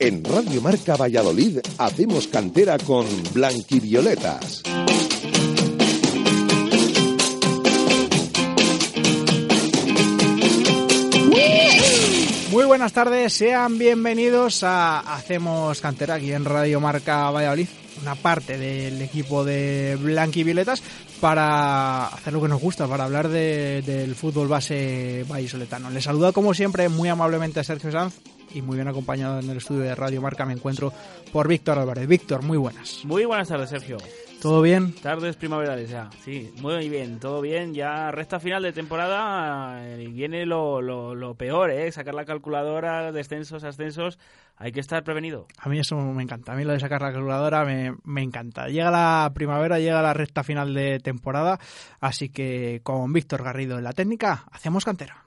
En Radio Marca Valladolid hacemos cantera con Blanquivioletas. Muy buenas tardes, sean bienvenidos a Hacemos Cantera aquí en Radio Marca Valladolid, una parte del equipo de Blanquivioletas para hacer lo que nos gusta, para hablar de- del fútbol base vallisoletano. Les saluda como siempre muy amablemente a Sergio Sanz y muy bien acompañado en el estudio de Radio Marca me encuentro por Víctor Álvarez. Víctor, muy buenas. Muy buenas tardes, Sergio. ¿Todo bien? Tardes primaverales ya. Sí, muy bien, todo bien. Ya recta final de temporada eh, viene lo, lo, lo peor, ¿eh? Sacar la calculadora, descensos, ascensos. Hay que estar prevenido. A mí eso me encanta. A mí lo de sacar la calculadora me, me encanta. Llega la primavera, llega la recta final de temporada, así que con Víctor Garrido en la técnica, hacemos cantera.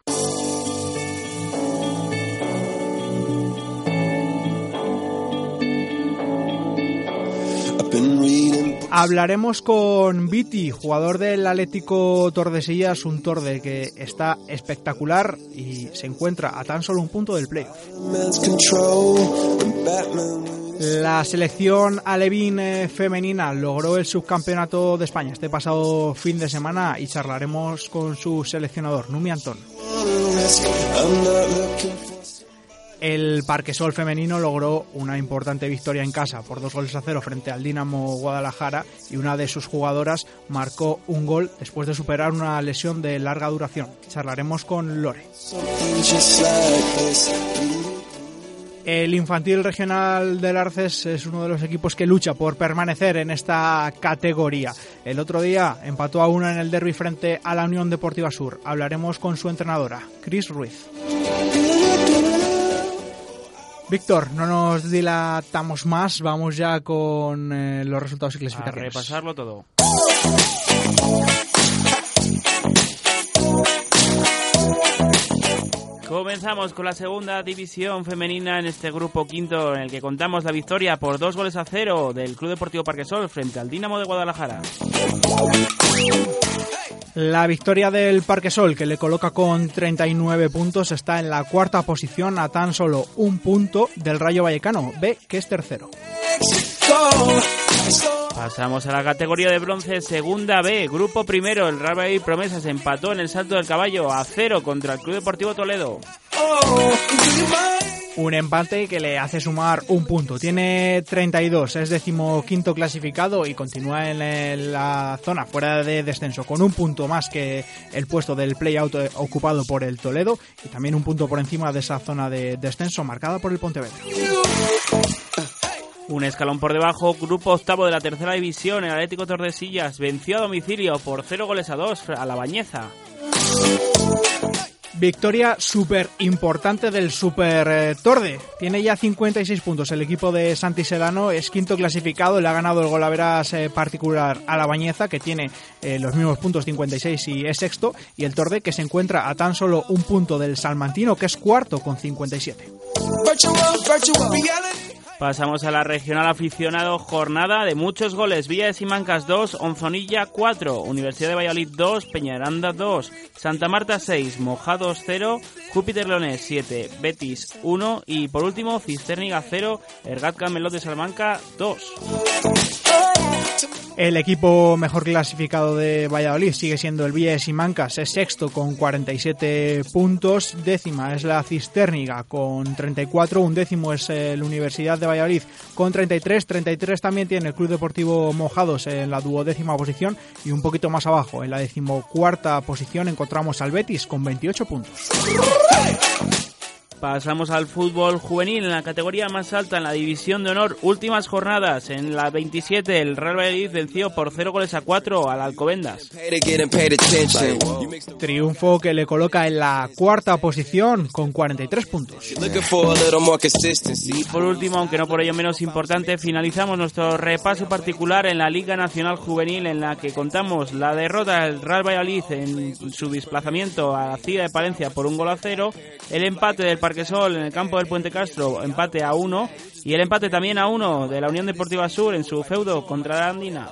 Hablaremos con Viti, jugador del Atlético Tordesillas, un Torde que está espectacular y se encuentra a tan solo un punto del playoff. La selección alevín eh, femenina logró el subcampeonato de España este pasado fin de semana y charlaremos con su seleccionador, Numi Antón. El Parquesol femenino logró una importante victoria en casa por dos goles a cero frente al Dinamo Guadalajara y una de sus jugadoras marcó un gol después de superar una lesión de larga duración. Charlaremos con Lore. El infantil regional del Arces es uno de los equipos que lucha por permanecer en esta categoría. El otro día empató a uno en el derby frente a la Unión Deportiva Sur. Hablaremos con su entrenadora, Chris Ruiz. Víctor, no nos dilatamos más, vamos ya con eh, los resultados y A clasificaciones. repasarlo todo. Comenzamos con la segunda división femenina en este grupo quinto en el que contamos la victoria por dos goles a cero del Club Deportivo Parquesol frente al Dinamo de Guadalajara. La victoria del Parquesol, que le coloca con 39 puntos, está en la cuarta posición a tan solo un punto del Rayo Vallecano, B, que es tercero. Pasamos a la categoría de bronce, segunda B, grupo primero. El Real Valladolid Promesas empató en el salto del caballo a cero contra el Club Deportivo Toledo. Un empate que le hace sumar un punto. Tiene 32, es decimoquinto clasificado y continúa en la- zona fuera de descenso con un punto más que el puesto del play-out eh, ocupado por el Toledo y también un punto por encima de esa zona de descenso marcada por el Pontevedra. Un escalón por debajo, grupo octavo de la tercera división, el Atlético Tordesillas venció a domicilio por 0 goles a 2 a la Bañeza. Victoria súper importante del Super eh, Torde. Tiene ya 56 puntos. El equipo de Santi Sedano es quinto clasificado. Le ha ganado el golaveras eh, particular a la Bañeza, que tiene eh, los mismos puntos, 56 y es sexto. Y el Torde, que se encuentra a tan solo un punto del Salmantino, que es cuarto con 57. Pasamos a la regional aficionado, jornada de muchos goles. Villa de Simancas 2, Onzonilla 4, Universidad de Valladolid 2, Peñaranda 2, Santa Marta 6, Mojados 0, Júpiter Leones 7, Betis 1 y por último Cisterniga 0, Ergat Camelot de Salamanca 2. El equipo mejor clasificado de Valladolid sigue siendo el Villa de Simancas, es sexto con 47 puntos, décima es la Cisterniga con 34, un décimo es eh, la Universidad de Valladolid con 33, 33 también tiene el Club Deportivo Mojados en la duodécima posición y un poquito más abajo, en la decimocuarta posición encontramos al Betis con 28 puntos. Pasamos al fútbol juvenil en la categoría más alta, en la división de honor. Últimas jornadas. En la 27, el Real Valladolid venció por 0 goles a 4 al Alcobendas. Triunfo que le coloca en la cuarta posición con 43 puntos. Y por último, aunque no por ello menos importante, finalizamos nuestro repaso particular en la Liga Nacional Juvenil, en la que contamos la derrota del Real Valladolid en su desplazamiento a la Cida de Palencia por un gol a cero, el empate del Parquesol en el campo del Puente Castro, empate a uno. Y el empate también a uno de la Unión Deportiva Sur en su feudo contra la Andina.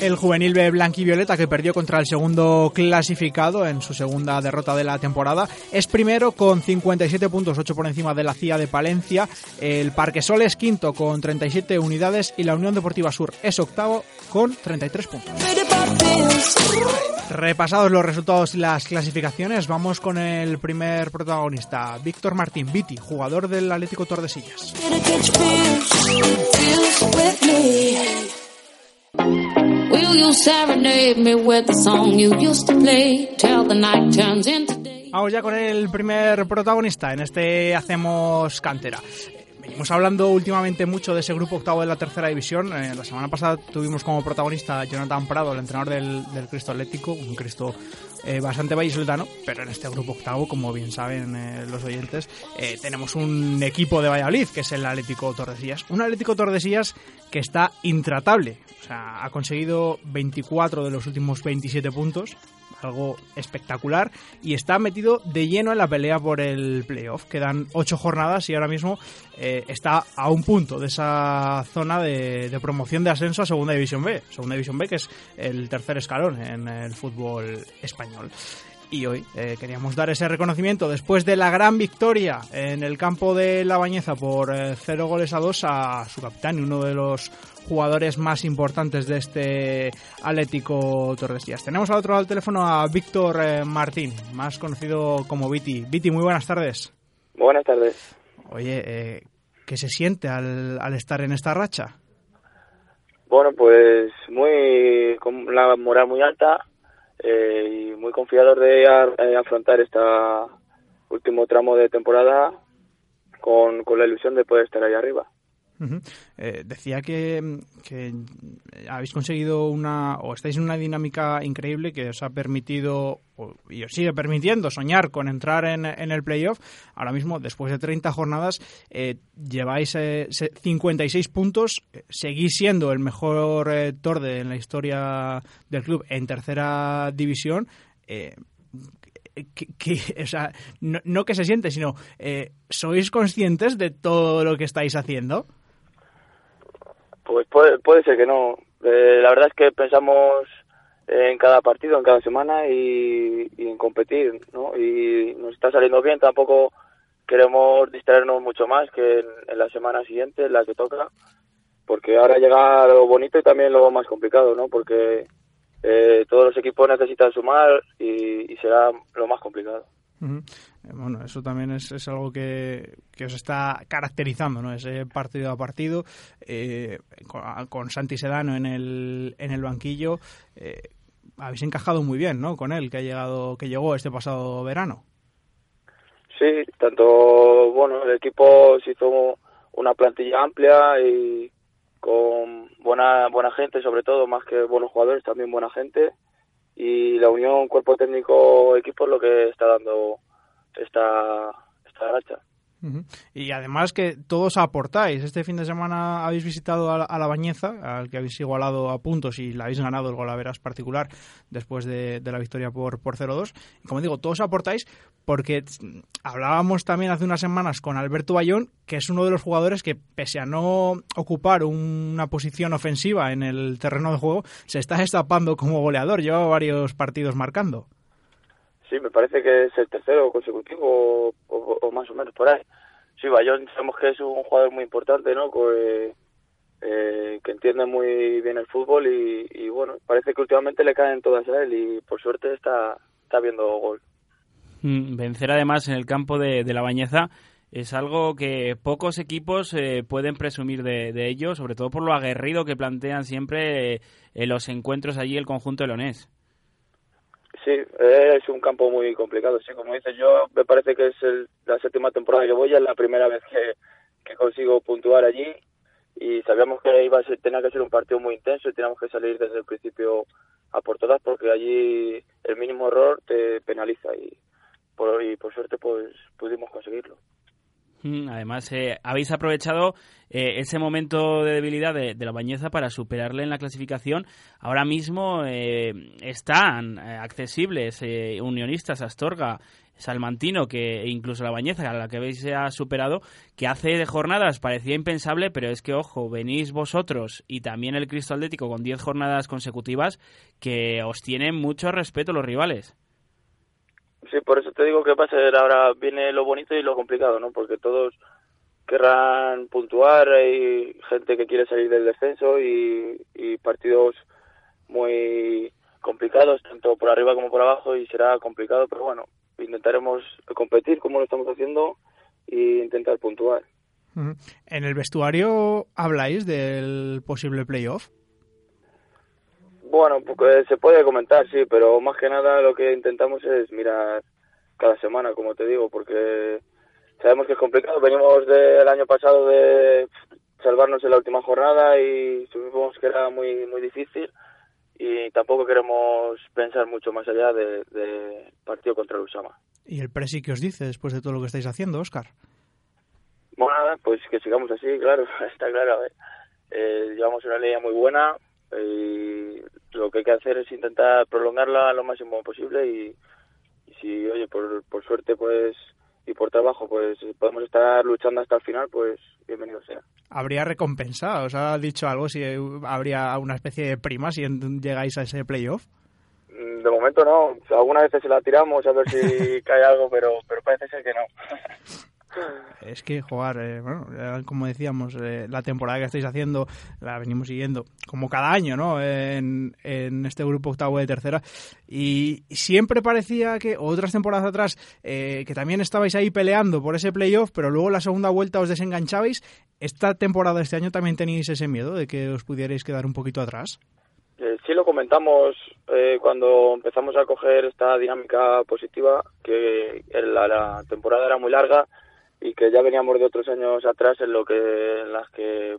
El juvenil B Blanquivioleta, que perdió contra el segundo clasificado en su segunda derrota de la temporada, es primero con 57 puntos, 8 por encima de la CIA de Palencia. El Parquesol es quinto con 37 unidades y la Unión Deportiva Sur es octavo con 33 puntos. Repasados los resultados y las clasificaciones, vamos con el primer protagonista, Víctor Martín Viti, jugador del Atlético Tordesillas. Vamos ya con el primer protagonista. En este hacemos cantera. Venimos hablando últimamente mucho de ese grupo octavo de la tercera división. Eh, la semana pasada tuvimos como protagonista Jonathan Prado, el entrenador del, del Cristo Atlético, un Cristo eh, bastante vallisoletano, pero en este grupo octavo, como bien saben eh, los oyentes, eh, tenemos un equipo de Valladolid, que es el Atlético Tordesillas. Un Atlético Tordesillas que está intratable. O sea, ha conseguido 24 de los últimos 27 puntos, algo espectacular y está metido de lleno en la pelea por el playoff. Quedan ocho jornadas y ahora mismo eh, está a un punto de esa zona de, de, promoción de ascenso a Segunda División B. Segunda División B que es el tercer escalón en el fútbol español. Y hoy eh, queríamos dar ese reconocimiento después de la gran victoria en el campo de La Bañeza por eh, cero goles a dos a su capitán y uno de los jugadores más importantes de este Atlético Tordesillas. Tenemos al otro lado del teléfono a Víctor eh, Martín, más conocido como Viti. Viti, muy buenas tardes. Buenas tardes. Oye, eh, ¿qué se siente al, al estar en esta racha? Bueno, pues muy con la moral muy alta eh, y muy confiado de a, afrontar este último tramo de temporada con, con la ilusión de poder estar ahí arriba. Eh, decía que, que, habéis conseguido una, o estáis en una dinámica increíble que os ha permitido, o, y os sigue permitiendo soñar con entrar en, en, el playoff. Ahora mismo, después de 30 jornadas, eh, lleváis eh, 56 puntos, seguís siendo el mejor eh, torde en la historia del club en tercera división. Eh, o sea, no, no, que se siente, sino eh, ¿sois conscientes de todo lo que estáis haciendo? Pues puede, puede ser que no. Eh, la verdad es que pensamos en cada partido, en cada semana y, y, en competir, ¿no? Y nos está saliendo bien, tampoco queremos distraernos mucho más que en, la semana siguiente, en la que toca, porque ahora llega lo bonito y también lo más complicado, ¿no? Porque eh, todos los equipos necesitan sumar y será lo más complicado. -huh. Bueno, eso también es, es algo que, que, os está caracterizando, ¿no? Ese partido a partido, eh, con, con, Santi Sedano en el, en el banquillo, eh, habéis encajado muy bien, ¿no? Con él, que ha llegado, que llegó este pasado verano. Sí, tanto, bueno, el equipo se hizo una plantilla amplia y con buena buena gente, sobre todo, más que buenos jugadores, también buena gente. Y la unión cuerpo técnico equipo es lo que está dando esta, esta racha. Y además que todos aportáis. Este fin de semana habéis visitado a la, la, Bañeza, al que habéis igualado a puntos y le habéis ganado el golaveras particular después de, de la victoria por, por 0-2. Como digo, todos aportáis porque hablábamos también hace unas semanas con Alberto Bayón, que es uno de los jugadores que, pese a no ocupar una posición ofensiva en el terreno de juego, se está destapando como goleador. Lleva varios partidos marcando. Sí, me parece que es el tercero consecutivo o, más o menos por ahí. Sí, Bayón sabemos que es un jugador muy importante, ¿no? Que, eh, que entiende muy bien el fútbol y, bueno, parece que últimamente le caen todas a él y por suerte está, está viendo gol. Mm, vencer además en el campo de, la Bañeza es algo que pocos equipos eh, pueden presumir de, de, ello, sobre todo por lo aguerrido que plantean siempre eh, los encuentros allí el conjunto leonés. Sí, es un campo muy complicado. Sí, como dices yo, me parece que es el, la séptima temporada que voy, es la primera vez que, que consigo puntuar allí y sabíamos que iba a ser, tenía que ser un partido muy intenso y teníamos que salir desde el principio a por todas porque allí el mínimo error te penaliza y por, y por suerte pues pudimos conseguirlo. Mm, además, eh, habéis aprovechado eh, ese momento de debilidad de, la Bañeza para superarle en la clasificación. Ahora mismo eh, están accesibles unionistas, Astorga, Salmantino, que e incluso la Bañeza, a la que habéis ha superado, que hace jornadas parecía impensable, pero es que, ojo, venís vosotros y también el Cristo Atlético con 10 jornadas consecutivas que os tienen mucho respeto los rivales. Sí, por eso te digo que pasa, ahora viene lo bonito y lo complicado, ¿no? Porque todos querrán puntuar, hay gente que quiere salir del descenso y, partidos muy complicados, tanto por arriba como por abajo, y será complicado, pero bueno, intentaremos competir como lo estamos haciendo e intentar puntuar. ¿En el vestuario habláis del posible playoff? Bueno, pues, se puede comentar, sí, pero más que nada lo que intentamos es mirar cada semana, como te digo, porque sabemos que es complicado. Venimos del año pasado de salvarnos en la última jornada y supimos que era muy muy difícil y tampoco queremos pensar mucho más allá del de partido contra el Usama. ¿Y el presi qué os dice después de todo lo que estáis haciendo, Oscar? Bueno, pues que sigamos así, claro, está claro. Eh, llevamos una línea muy buena, y lo que hay que hacer es intentar prolongarla lo máximo posible y, si, oye, por, por suerte, pues, y por trabajo, pues, podemos estar luchando hasta el final, pues, bienvenido sea. ¿Habría recompensa? ¿Os ha dicho algo si habría una especie de prima si llegáis a ese playoff? Mm, de momento no. Algunas veces se la tiramos a ver si cae algo, pero, pero parece ser que no. Es que jugar, eh, bueno, como decíamos, eh, la temporada que estáis haciendo la venimos siguiendo como cada año, ¿no? En, este grupo octavo de tercera. Y siempre parecía que, otras temporadas atrás, eh, que también estabais ahí peleando por ese playoff, pero luego la segunda vuelta os desenganchabais. ¿Esta temporada, este año, también tenéis ese miedo de que os pudierais quedar un poquito atrás? sí lo comentamos cuando empezamos a coger esta dinámica positiva, que la temporada era muy larga y que ya veníamos de otros años atrás en lo que en las que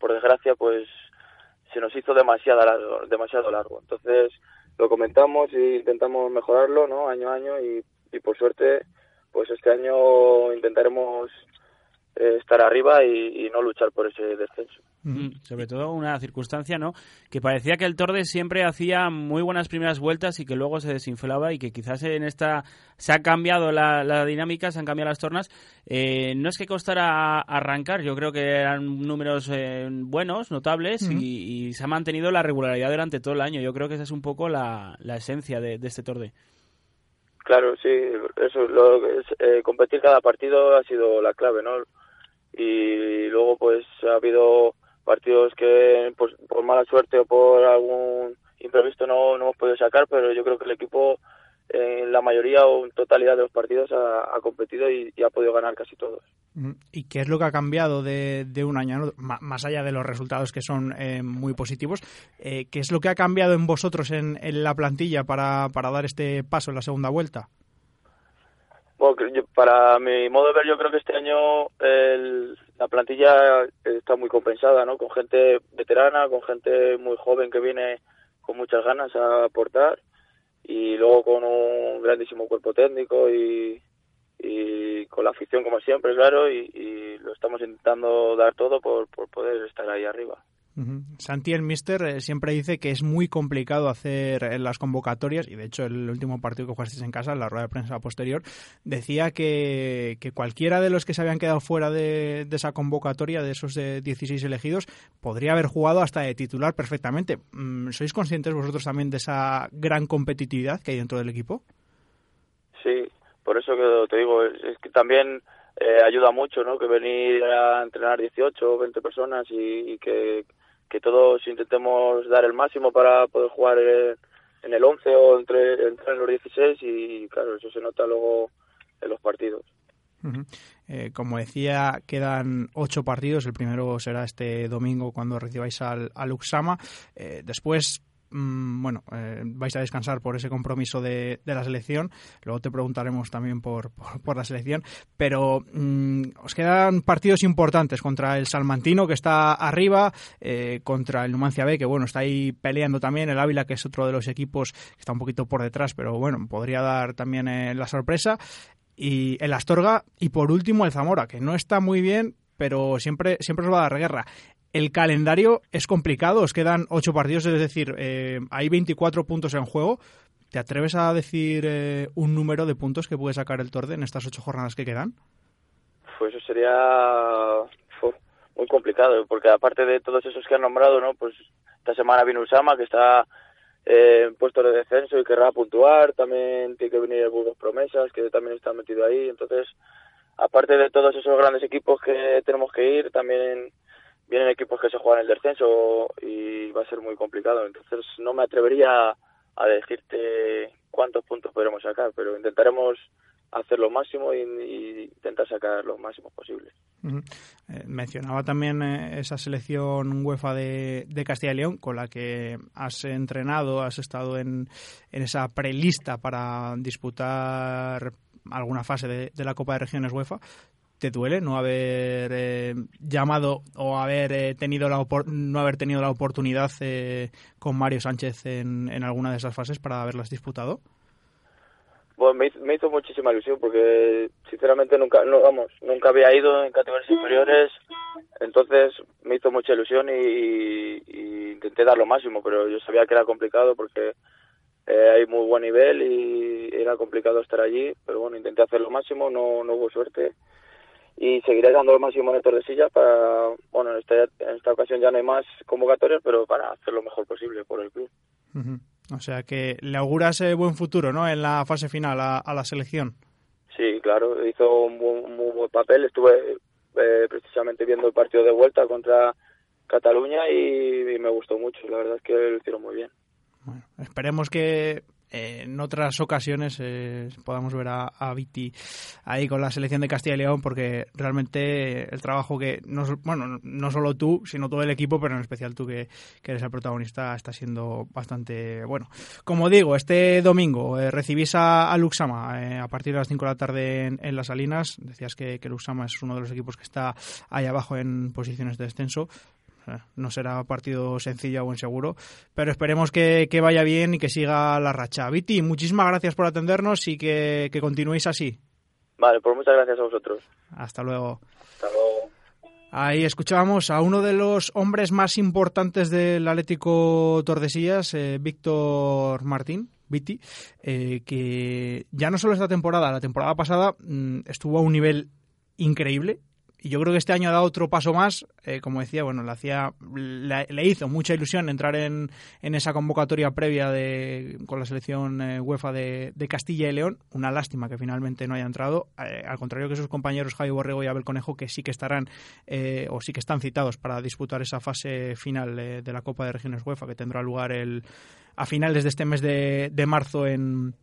por desgracia pues se nos hizo demasiado largo, demasiado largo. Entonces lo comentamos e intentamos mejorarlo, ¿no? Año a año y, y por suerte pues este año intentaremos eh, estar arriba y, no luchar por ese descenso. Sobre todo una circunstancia, ¿no? Que parecía que el Torde siempre hacía muy buenas primeras vueltas y que luego se desinflaba y que quizás en esta se ha cambiado la, dinámica, se han cambiado las tornas. Eh, no es que costara arrancar, yo creo que eran números eh, buenos, notables y, se ha mantenido la regularidad durante todo el año. Yo creo que esa es un poco la, esencia de, este Torde. Claro, sí, eso, lo, competir cada partido ha sido la clave, ¿no? Y luego pues ha habido partidos que pues, por mala suerte o por algún imprevisto no, no hemos podido sacar, pero yo creo que el equipo en la mayoría o en totalidad de los partidos ha, competido y, ha podido ganar casi todos. ¿Y qué es lo que ha cambiado de, de un año, más allá de los resultados que son eh, muy positivos? Eh, ¿Qué es lo que ha cambiado en vosotros en, en la plantilla para, para dar este paso en la segunda vuelta? Bueno, para mi modo de ver, yo creo que este año la plantilla está muy compensada, ¿no? Con gente veterana, con gente muy joven que viene con muchas ganas a aportar y luego con un grandísimo cuerpo técnico y, con la afición como siempre, claro, y, y lo estamos intentando dar todo por, por poder estar ahí arriba. Santi, el Mister, eh, siempre dice que es muy complicado hacer eh, las convocatorias, y de hecho el último partido que jugasteis en casa, en la rueda de prensa posterior, decía que, cualquiera de los que se habían quedado fuera de, esa convocatoria, de esos de 16 elegidos, podría haber jugado hasta de titular perfectamente. Mm, ¿Sois conscientes vosotros también de esa gran competitividad que hay dentro del equipo? Sí, por eso que te digo, es, que también eh, ayuda mucho, ¿no? Que venir a entrenar 18 o 20 personas y que que todos intentemos dar el máximo para poder jugar en, el 11 o entre, entre los 16 y claro, eso se nota luego en los partidos. Eh, como decía, quedan ocho partidos. El primero será este domingo cuando recibáis al, al Uxama. Eh, después Mm, bueno, eh, vais a descansar por ese compromiso de, la selección. Luego te preguntaremos también por, por, la selección. Pero mm, os quedan partidos importantes contra el Salmantino, que está arriba, eh, contra el Numancia B, que bueno, está ahí peleando también. El Ávila, que es otro de los equipos que está un poquito por detrás, pero bueno, podría dar también eh, la sorpresa y el Astorga y por último el Zamora, que no está muy bien, pero siempre, siempre os va a dar guerra. El calendario es complicado, os quedan ocho partidos, es decir, eh, hay 24 puntos en juego. ¿Te atreves a decir eh, un número de puntos que puede sacar el Torde en estas ocho jornadas que quedan? Pues eso sería muy complicado, porque aparte de todos esos que han nombrado, ¿no? Pues esta semana viene Usama, que está eh, en puesto de descenso y querrá puntuar, también tiene que venir el Burgos Promesas, que también está metido ahí, entonces, aparte de todos esos grandes equipos que tenemos que ir, también vienen equipos que se juegan el descenso y va a ser muy complicado, entonces no me atrevería a decirte cuántos puntos podremos sacar, pero intentaremos hacer lo máximo y, intentar sacar lo máximo posible. Eh, mencionaba también eh, esa selección UEFA de, Castilla y León con la que has entrenado, has estado en, en esa prelista para disputar alguna fase de, la Copa de Regiones UEFA. ¿Te duele no haber eh, llamado o haber tenido la no haber tenido la oportunidad con Mario Sánchez en, en alguna de esas fases para haberlas disputado? Bueno, me hizo, muchísima ilusión porque sinceramente nunca, no, vamos, nunca había ido en categorías inferiores, entonces me hizo mucha ilusión y, intenté dar lo máximo, pero yo sabía que era complicado porque eh, hay muy buen nivel y era complicado estar allí, pero bueno, intenté hacer lo máximo, no, no hubo suerte y seguiré dando lo máximo el silla para, bueno, en esta, en esta ocasión ya no hay más convocatorias, pero para hacer lo mejor posible por el club. O sea que le auguras buen futuro, ¿no? En la fase final a, la selección. Sí, claro, hizo un muy, buen papel. Estuve eh, precisamente viendo el partido de vuelta contra Cataluña y, y, me gustó mucho. La verdad es que lo hicieron muy bien. Bueno, esperemos que en otras ocasiones eh, podamos ver a, a, Viti ahí con la selección de Castilla y León porque realmente el trabajo que no, bueno no solo tú sino todo el equipo pero en especial tú que, eres el protagonista está siendo bastante bueno. Como digo este domingo eh, recibís a, Luxama eh, a partir de las 5 de la tarde en, las Salinas. Decías que, que Luxama es uno de los equipos que está ahí abajo en posiciones de descenso no será partido sencillo o inseguro, pero esperemos que, vaya bien y que siga la racha. Viti, muchísimas gracias por atendernos y que, que continuéis así. Vale, pues muchas gracias a vosotros. Hasta luego. Hasta luego. Ahí escuchábamos a uno de los hombres más importantes del Atlético Tordesillas, eh, Víctor Martín, Viti, eh, que ya no solo esta temporada, la temporada pasada mm, estuvo a un nivel increíble y yo creo que este año ha dado otro paso más. Eh, como decía, bueno, le, hacía, le, hizo mucha ilusión entrar en, en, esa convocatoria previa de, con la selección eh, UEFA de, Castilla y León. Una lástima que finalmente no haya entrado. Eh, al contrario que sus compañeros Javi Borrego y Abel Conejo, que sí que estarán o sí que están citados para disputar esa fase final de la Copa de Regiones UEFA que tendrá lugar el, a finales de este mes de, de marzo en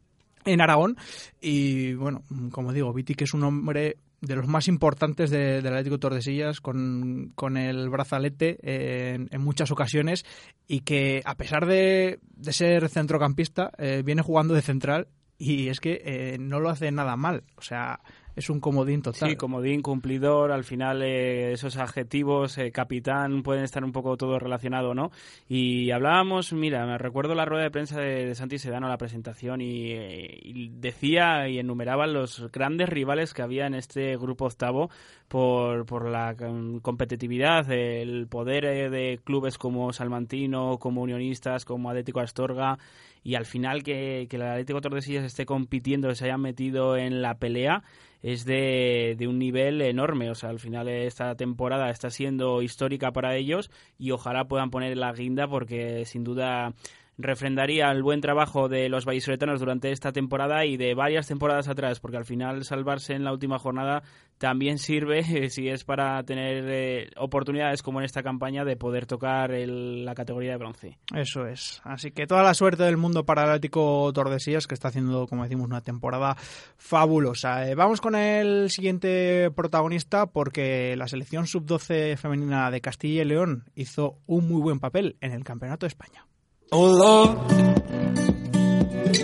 en Aragón y bueno, como digo, Viti que es un hombre de los más importantes del Atlético Tordesillas con, con el brazalete en, muchas ocasiones y que a pesar de, de ser centrocampista eh, viene jugando de central y es que eh, no lo hace nada mal, o sea, es un comodín total. Sí, comodín, cumplidor, al final eh, esos adjetivos, eh, capitán, pueden estar un poco todo relacionado, ¿no? Y hablábamos, mira, me recuerdo la rueda de prensa de, Santi Sedano, la presentación, y, y, decía y enumeraba los grandes rivales que había en este grupo octavo por, por la competitividad, el poder eh, de clubes como Salmantino, como Unionistas, como Atlético Astorga, y al final que, que el Atlético Tordesillas esté compitiendo, se haya metido en la pelea, es de, de, un nivel enorme. O sea, al final esta temporada está siendo histórica para ellos y ojalá puedan poner la guinda porque sin duda refrendaría el buen trabajo de los vallisoletanos durante esta temporada y de varias temporadas atrás, porque al final salvarse en la última jornada también sirve, si es para tener eh, oportunidades como en esta campaña de poder tocar la categoría de bronce. Eso es. Así que toda la suerte del mundo para el Tordesillas, que está haciendo, como decimos, una temporada fabulosa. Eh, vamos con el siguiente protagonista, porque la selección sub-12 femenina de Castilla y León hizo un muy buen papel en el Campeonato de España. Oh Lord,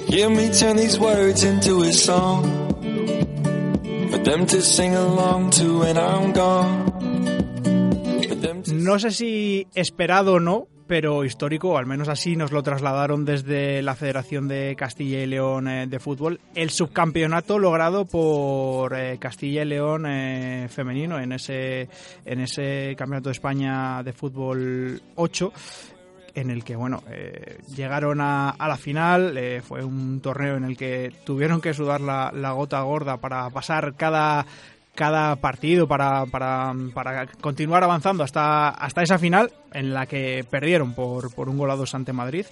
hear me turn these words into a song. For them to sing along to when I'm gone. No sé si esperado o no, pero histórico, al menos así nos lo trasladaron desde la Federación de Castilla y León eh, de Fútbol, el subcampeonato logrado por eh, Castilla y León eh, femenino en ese, en ese Campeonato de España de Fútbol 8 en el que bueno llegaron a, la final fue un torneo en el que tuvieron que sudar la, la gota gorda para pasar cada cada partido para, para, para, continuar avanzando hasta, hasta esa final en la que perdieron por, por un gol a dos ante Madrid.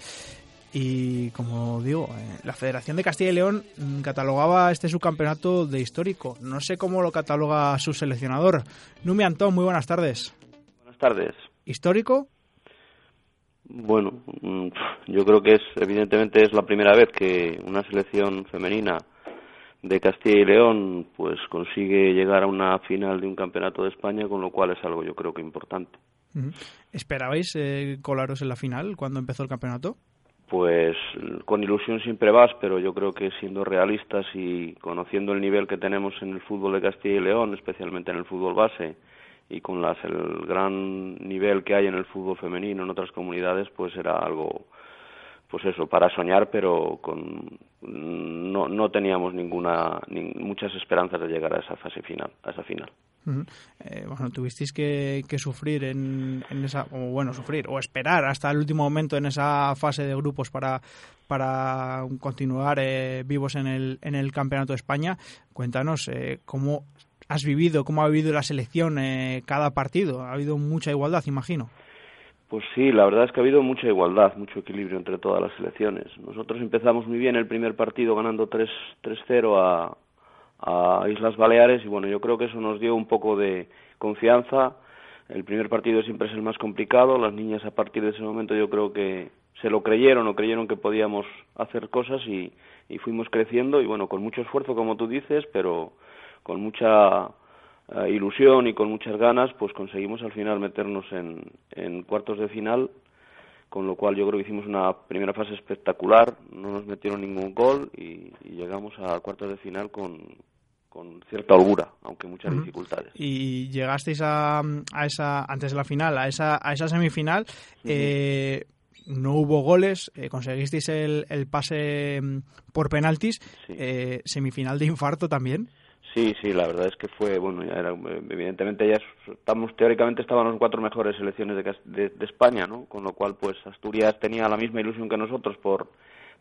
Y como digo, eh, la Federación de Castilla y León mm, catalogaba este subcampeonato de histórico. No sé cómo lo cataloga su seleccionador. Numi Antón, muy buenas tardes. Buenas tardes. ¿Histórico? Bueno, mm, yo creo que es, evidentemente, es la primera vez que una selección femenina de Castilla y León pues consigue llegar a una final de un campeonato de España, con lo cual es algo yo creo que importante. ¿Esperabais eh, colaros en la final cuando empezó el campeonato? Pues con ilusión siempre vas, pero yo creo que siendo realistas y conociendo el nivel que tenemos en el fútbol de Castilla y León, especialmente en el fútbol base, y con las, el gran nivel que hay en el fútbol femenino en otras comunidades, pues era algo pues eso, para soñar, pero con no, no teníamos ninguna muchas esperanzas de llegar a esa fase final, a esa final. Eh, bueno, tuvisteis que, que sufrir en, en, esa, o bueno, sufrir, o esperar hasta el último momento en esa fase de grupos para, para continuar eh, vivos en el, en el Campeonato de España. Cuéntanos eh, cómo has vivido, cómo ha vivido la selección cada partido. Ha habido mucha igualdad, imagino. Pues sí, la verdad es que ha habido mucha igualdad, mucho equilibrio entre todas las selecciones. Nosotros empezamos muy bien el primer partido ganando 3-0 a, a Islas Baleares y bueno, yo creo que eso nos dio un poco de confianza. El primer partido siempre es el más complicado. Las niñas a partir de ese momento yo creo que se lo creyeron o creyeron que podíamos hacer cosas y, y fuimos creciendo y bueno, con mucho esfuerzo como tú dices, pero con mucha eh, ilusión y con muchas ganas, pues conseguimos al final meternos en, en cuartos de final, con lo cual yo creo que hicimos una primera fase espectacular, no nos metieron ningún gol y, llegamos a cuartos de final con, con cierta holgura, aunque muchas dificultades. Y llegasteis a, a, esa, antes de la final, a esa, a esa semifinal, eh, no hubo goles, eh, conseguisteis el, el, pase mm, por penaltis, semifinal de infarto también. Sí, sí, la verdad es que fue, bueno, ya era, evidentemente ya estamos, teóricamente estaban las cuatro mejores selecciones de, de, España, ¿no? Con lo cual, pues Asturias tenía la misma ilusión que nosotros por,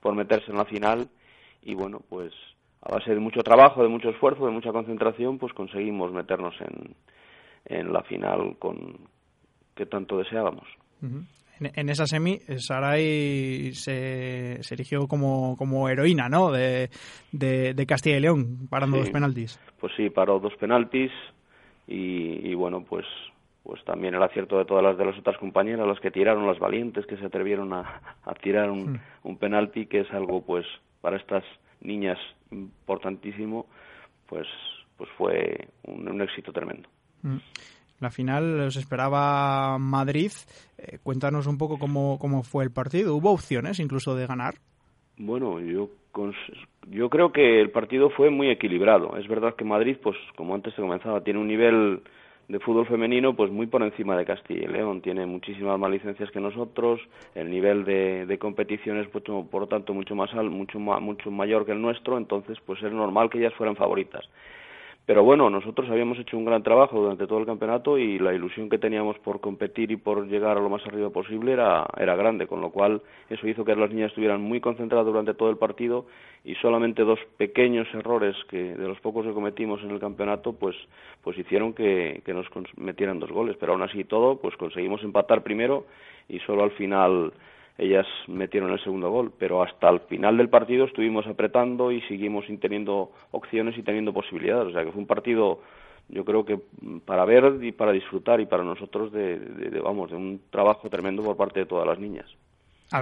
por meterse en la final y bueno, pues a base de mucho trabajo, de mucho esfuerzo, de mucha concentración, pues conseguimos meternos en, en la final con que tanto deseábamos en, esa semi, Saray se, se erigió como, como heroína ¿no? de, de, Castilla y León, parando dos penaltis. Pues sí, paró dos penaltis y, bueno, pues pues también el acierto de todas las de las otras compañeras, las que tiraron, las valientes que se atrevieron a, a tirar un, hmm. un penalti, que es algo pues para estas niñas importantísimo, pues pues fue un, éxito tremendo. Hmm. La final os esperaba Madrid. Eh, cuéntanos un poco cómo, cómo fue el partido. ¿Hubo opciones incluso de ganar? Bueno, yo, yo creo que el partido fue muy equilibrado. Es verdad que Madrid, pues como antes se comenzaba, tiene un nivel de fútbol femenino pues muy por encima de Castilla y León. Tiene muchísimas más licencias que nosotros. El nivel de, de competición es, pues, por lo tanto, mucho, más, mucho, mucho mayor que el nuestro. Entonces, pues es normal que ellas fueran favoritas. Pero bueno, nosotros habíamos hecho un gran trabajo durante todo el campeonato y la ilusión que teníamos por competir y por llegar a lo más arriba posible era, era grande, con lo cual eso hizo que las niñas estuvieran muy concentradas durante todo el partido y solamente dos pequeños errores que de los pocos que cometimos en el campeonato pues pues hicieron que, nos metieran dos goles, pero aún así todo pues conseguimos empatar primero y solo al final ellas metieron el segundo gol, pero hasta el final del partido estuvimos apretando y seguimos teniendo opciones y teniendo posibilidades, o sea que fue un partido yo creo que para ver y para disfrutar y para nosotros de, vamos de un trabajo tremendo por parte de todas las niñas.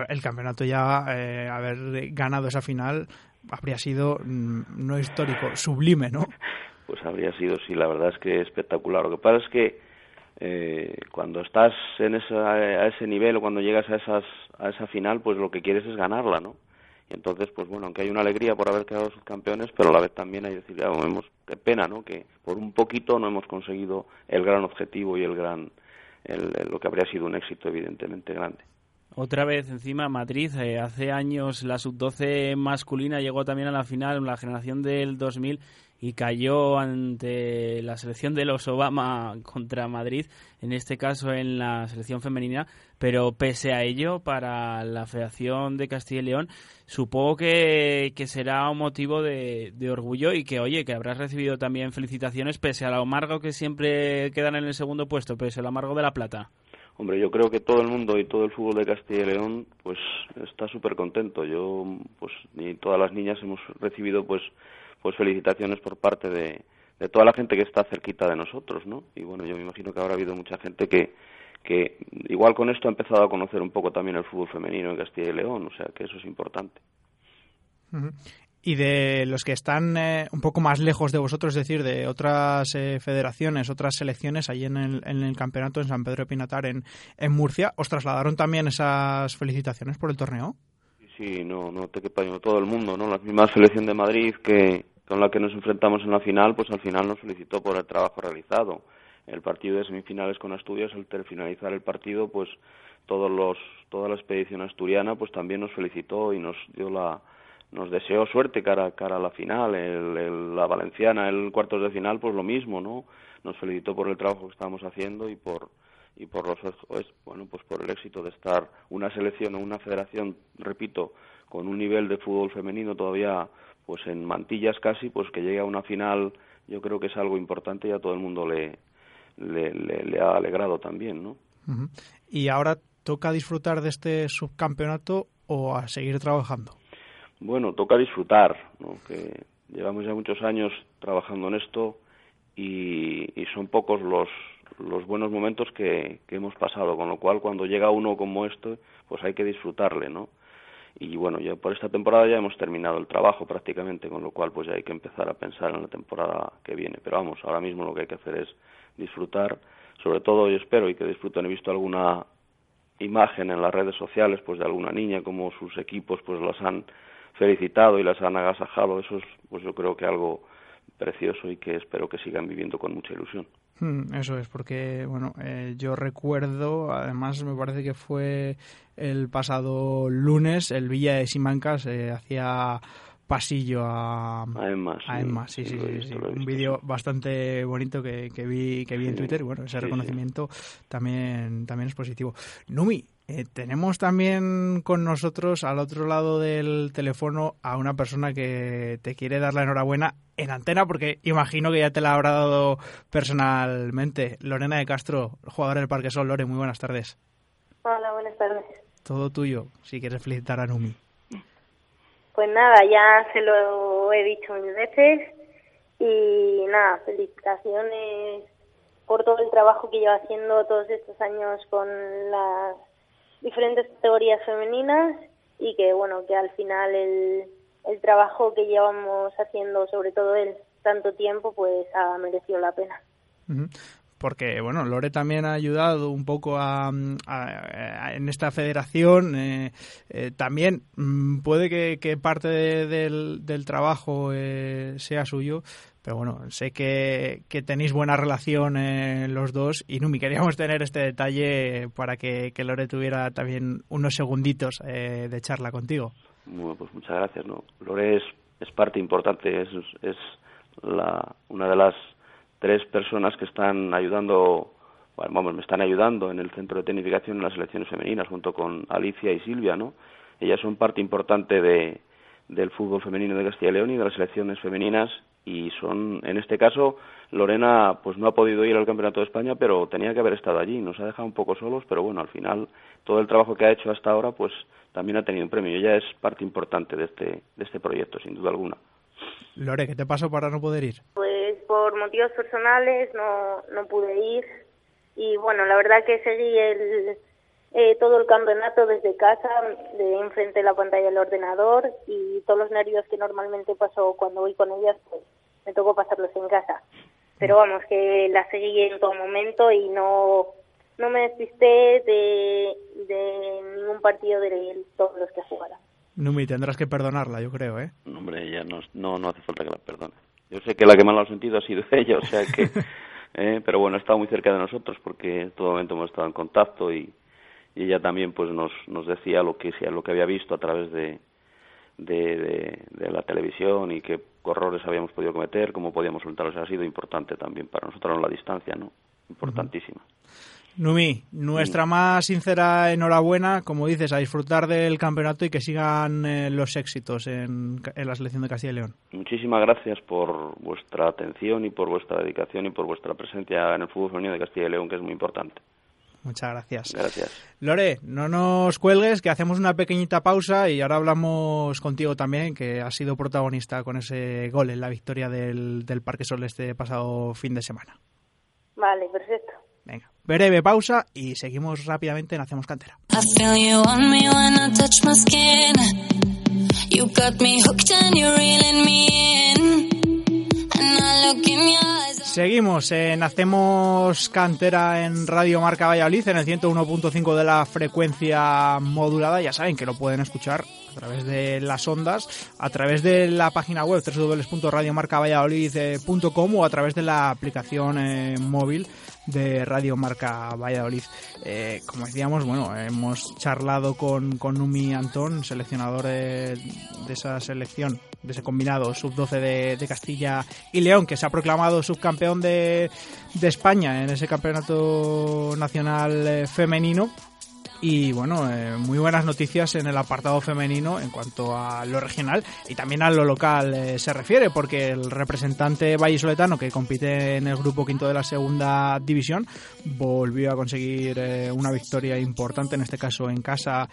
el campeonato ya eh, haber ganado esa final habría sido mm, no histórico, sublime, ¿no? Pues habría sido, sí, la verdad es que espectacular. Lo que pasa es que eh, cuando estás en esa, a ese nivel o cuando llegas a, esas, a esa final, pues lo que quieres es ganarla, ¿no? Y entonces, pues bueno, aunque hay una alegría por haber quedado subcampeones, pero a la vez también hay decir, vemos, qué pena, ¿no? Que por un poquito no hemos conseguido el gran objetivo y el gran, el, lo que habría sido un éxito evidentemente grande. Otra vez encima Madrid, eh, hace años la sub-12 masculina llegó también a la final, la generación del 2000 y cayó ante la selección de los Obama contra Madrid, en este caso en la selección femenina, pero pese a ello, para la Federación de Castilla y León, supongo que, será un motivo de, de, orgullo y que, oye, que habrás recibido también felicitaciones pese a lo amargo que siempre quedan en el segundo puesto, pese al amargo de la plata. Hombre, yo creo que todo el mundo y todo el fútbol de Castilla y León, pues está súper contento. Yo, pues, y todas las niñas hemos recibido, pues, pues felicitaciones por parte de, de toda la gente que está cerquita de nosotros, ¿no? Y bueno, yo me imagino que habrá habido mucha gente que, que igual con esto ha empezado a conocer un poco también el fútbol femenino en Castilla y León, o sea que eso es importante. Y de los que están eh, un poco más lejos de vosotros, es decir, de otras eh, federaciones, otras selecciones, allí en el, en el campeonato en San Pedro de Pinatar, en, Murcia, ¿os trasladaron también esas felicitaciones por el torneo? Sí, no, no te quepa todo el mundo, ¿no? La misma selección de Madrid que con la que nos enfrentamos en la final, pues al final nos felicitó por el trabajo realizado. El partido de semifinales con Asturias, al finalizar el partido, pues todos los, toda la expedición asturiana, pues también nos felicitó y nos dio la, nos deseó suerte cara, cara a la final. El, la Valenciana, el cuartos de final, pues lo mismo, ¿no? Nos felicitó por el trabajo que estábamos haciendo y por y por los bueno pues por el éxito de estar una selección o una federación repito con un nivel de fútbol femenino todavía pues en mantillas casi pues que llegue a una final yo creo que es algo importante y a todo el mundo le le, le, ha alegrado también no y ahora toca disfrutar de este subcampeonato o a seguir trabajando bueno, toca disfrutar, ¿no? que llevamos ya muchos años trabajando en esto y, son pocos los, los buenos momentos que, hemos pasado, con lo cual cuando llega uno como este, pues hay que disfrutarle, ¿no? Y bueno, ya por esta temporada ya hemos terminado el trabajo prácticamente, con lo cual pues ya hay que empezar a pensar en la temporada que viene. Pero vamos, ahora mismo lo que hay que hacer es disfrutar, sobre todo yo espero y que disfruten, he visto alguna imagen en las redes sociales pues de alguna niña como sus equipos pues las han felicitado y las han agasajado. Eso es, pues yo creo que algo precioso y que espero que sigan viviendo con mucha ilusión. Hmm, eso es, porque bueno, eh, yo recuerdo, además me parece que fue el pasado lunes, el Villa de Simancas eh, hacía pasillo a, a Emma. Sí, sí, sí, un vídeo bastante bonito que, que vi que vi en Twitter. Bueno, ese reconocimiento también también es positivo. Numi, eh, tenemos también con nosotros al otro lado del teléfono a una persona que te quiere dar la enhorabuena en antena porque imagino que ya te la habrá dado personalmente. Lorena de Castro, jugadora del Parque Sol. Lore, muy buenas tardes. Hola, buenas tardes. Todo tuyo, si quieres felicitar a Numi. Pues nada, ya se lo he dicho mil veces y nada, felicitaciones por todo el trabajo que lleva haciendo todos estos años con las diferentes categorías femeninas y que bueno que al final el, el trabajo que llevamos haciendo sobre todo él tanto tiempo pues ha merecido la pena. Porque bueno Lore también ha ayudado un poco a, en esta federación eh, eh, también mm, puede que, parte del, del, trabajo eh, sea suyo pero bueno, sé que, tenéis buena relación eh, los dos y Numi, queríamos tener este detalle para que, que Lore tuviera también unos segunditos eh, de charla contigo. Bueno, pues muchas gracias. ¿no? Lore es, es parte importante, es, es la, una de las tres personas que están ayudando, bueno, vamos, me están ayudando en el centro de tecnificación en las selecciones femeninas junto con Alicia y Silvia, ¿no? Ellas son parte importante de, del fútbol femenino de Castilla y León y de las selecciones femeninas y son en este caso Lorena pues no ha podido ir al campeonato de España pero tenía que haber estado allí. Nos ha dejado un poco solos pero bueno al final todo el trabajo que ha hecho hasta ahora pues también ha tenido un premio. Y ella es parte importante de este de este proyecto sin duda alguna. Lore qué te pasó para no poder ir pues por motivos personales no no pude ir. Y bueno la verdad que seguí el eh, todo el campeonato desde casa, de enfrente de la pantalla del ordenador y todos los nervios que normalmente paso cuando voy con ellas, pues me tocó pasarlos en casa. Pero vamos, que la seguí en todo momento y no, no me despisté de, de ningún partido de todos los que jugara. Numi, tendrás que perdonarla, yo creo, ¿eh? hombre, ya no, no, no hace falta que la perdone. Yo sé que la que más lo ha sentido ha sido ella, o sea que... Eh, pero bueno, ha estado muy cerca de nosotros porque en todo momento hemos estado en contacto y, y ella también pues nos, nos decía lo que, lo que había visto a través de, de, de, la televisión y qué errores habíamos podido cometer, cómo podíamos soltarlos. Ha sido importante también para nosotros la distancia, ¿no? Importantísima. Numi, nuestra más sincera enhorabuena, como dices, a disfrutar del campeonato y que sigan eh, los éxitos en, en, la selección de Castilla y León. Muchísimas gracias por vuestra atención y por vuestra dedicación y por vuestra presencia en el fútbol femenino de Castilla y León, que es muy importante. Muchas gracias. Gracias. Lore, no nos cuelgues, que hacemos una pequeñita pausa y ahora hablamos contigo también, que has sido protagonista con ese gol en la victoria del, del Parque Sol este pasado fin de semana. Vale, perfecto. Venga, breve pausa y seguimos rápidamente en Hacemos Cantera. Seguimos en Hacemos Cantera en Radio Marca Valladolid en el 101.5 de la frecuencia modulada. Ya saben que lo pueden escuchar a través de las ondas, a través de la página web www.radiomarcavalladolid.com o a través de la aplicación eh, móvil de Radio Marca Valladolid. Eh, como decíamos, bueno, hemos charlado con, con Numi Antón, seleccionador de, esa selección, de ese combinado sub-12 de, Castilla y León, que se ha proclamado subcampeón de, de España en ese campeonato nacional eh, femenino y bueno, eh, muy buenas noticias en el apartado femenino en cuanto a lo regional y también a lo local eh, se refiere, porque el representante vallisoletano que compite en el grupo quinto de la segunda división volvió a conseguir eh, una victoria importante, en este caso en casa,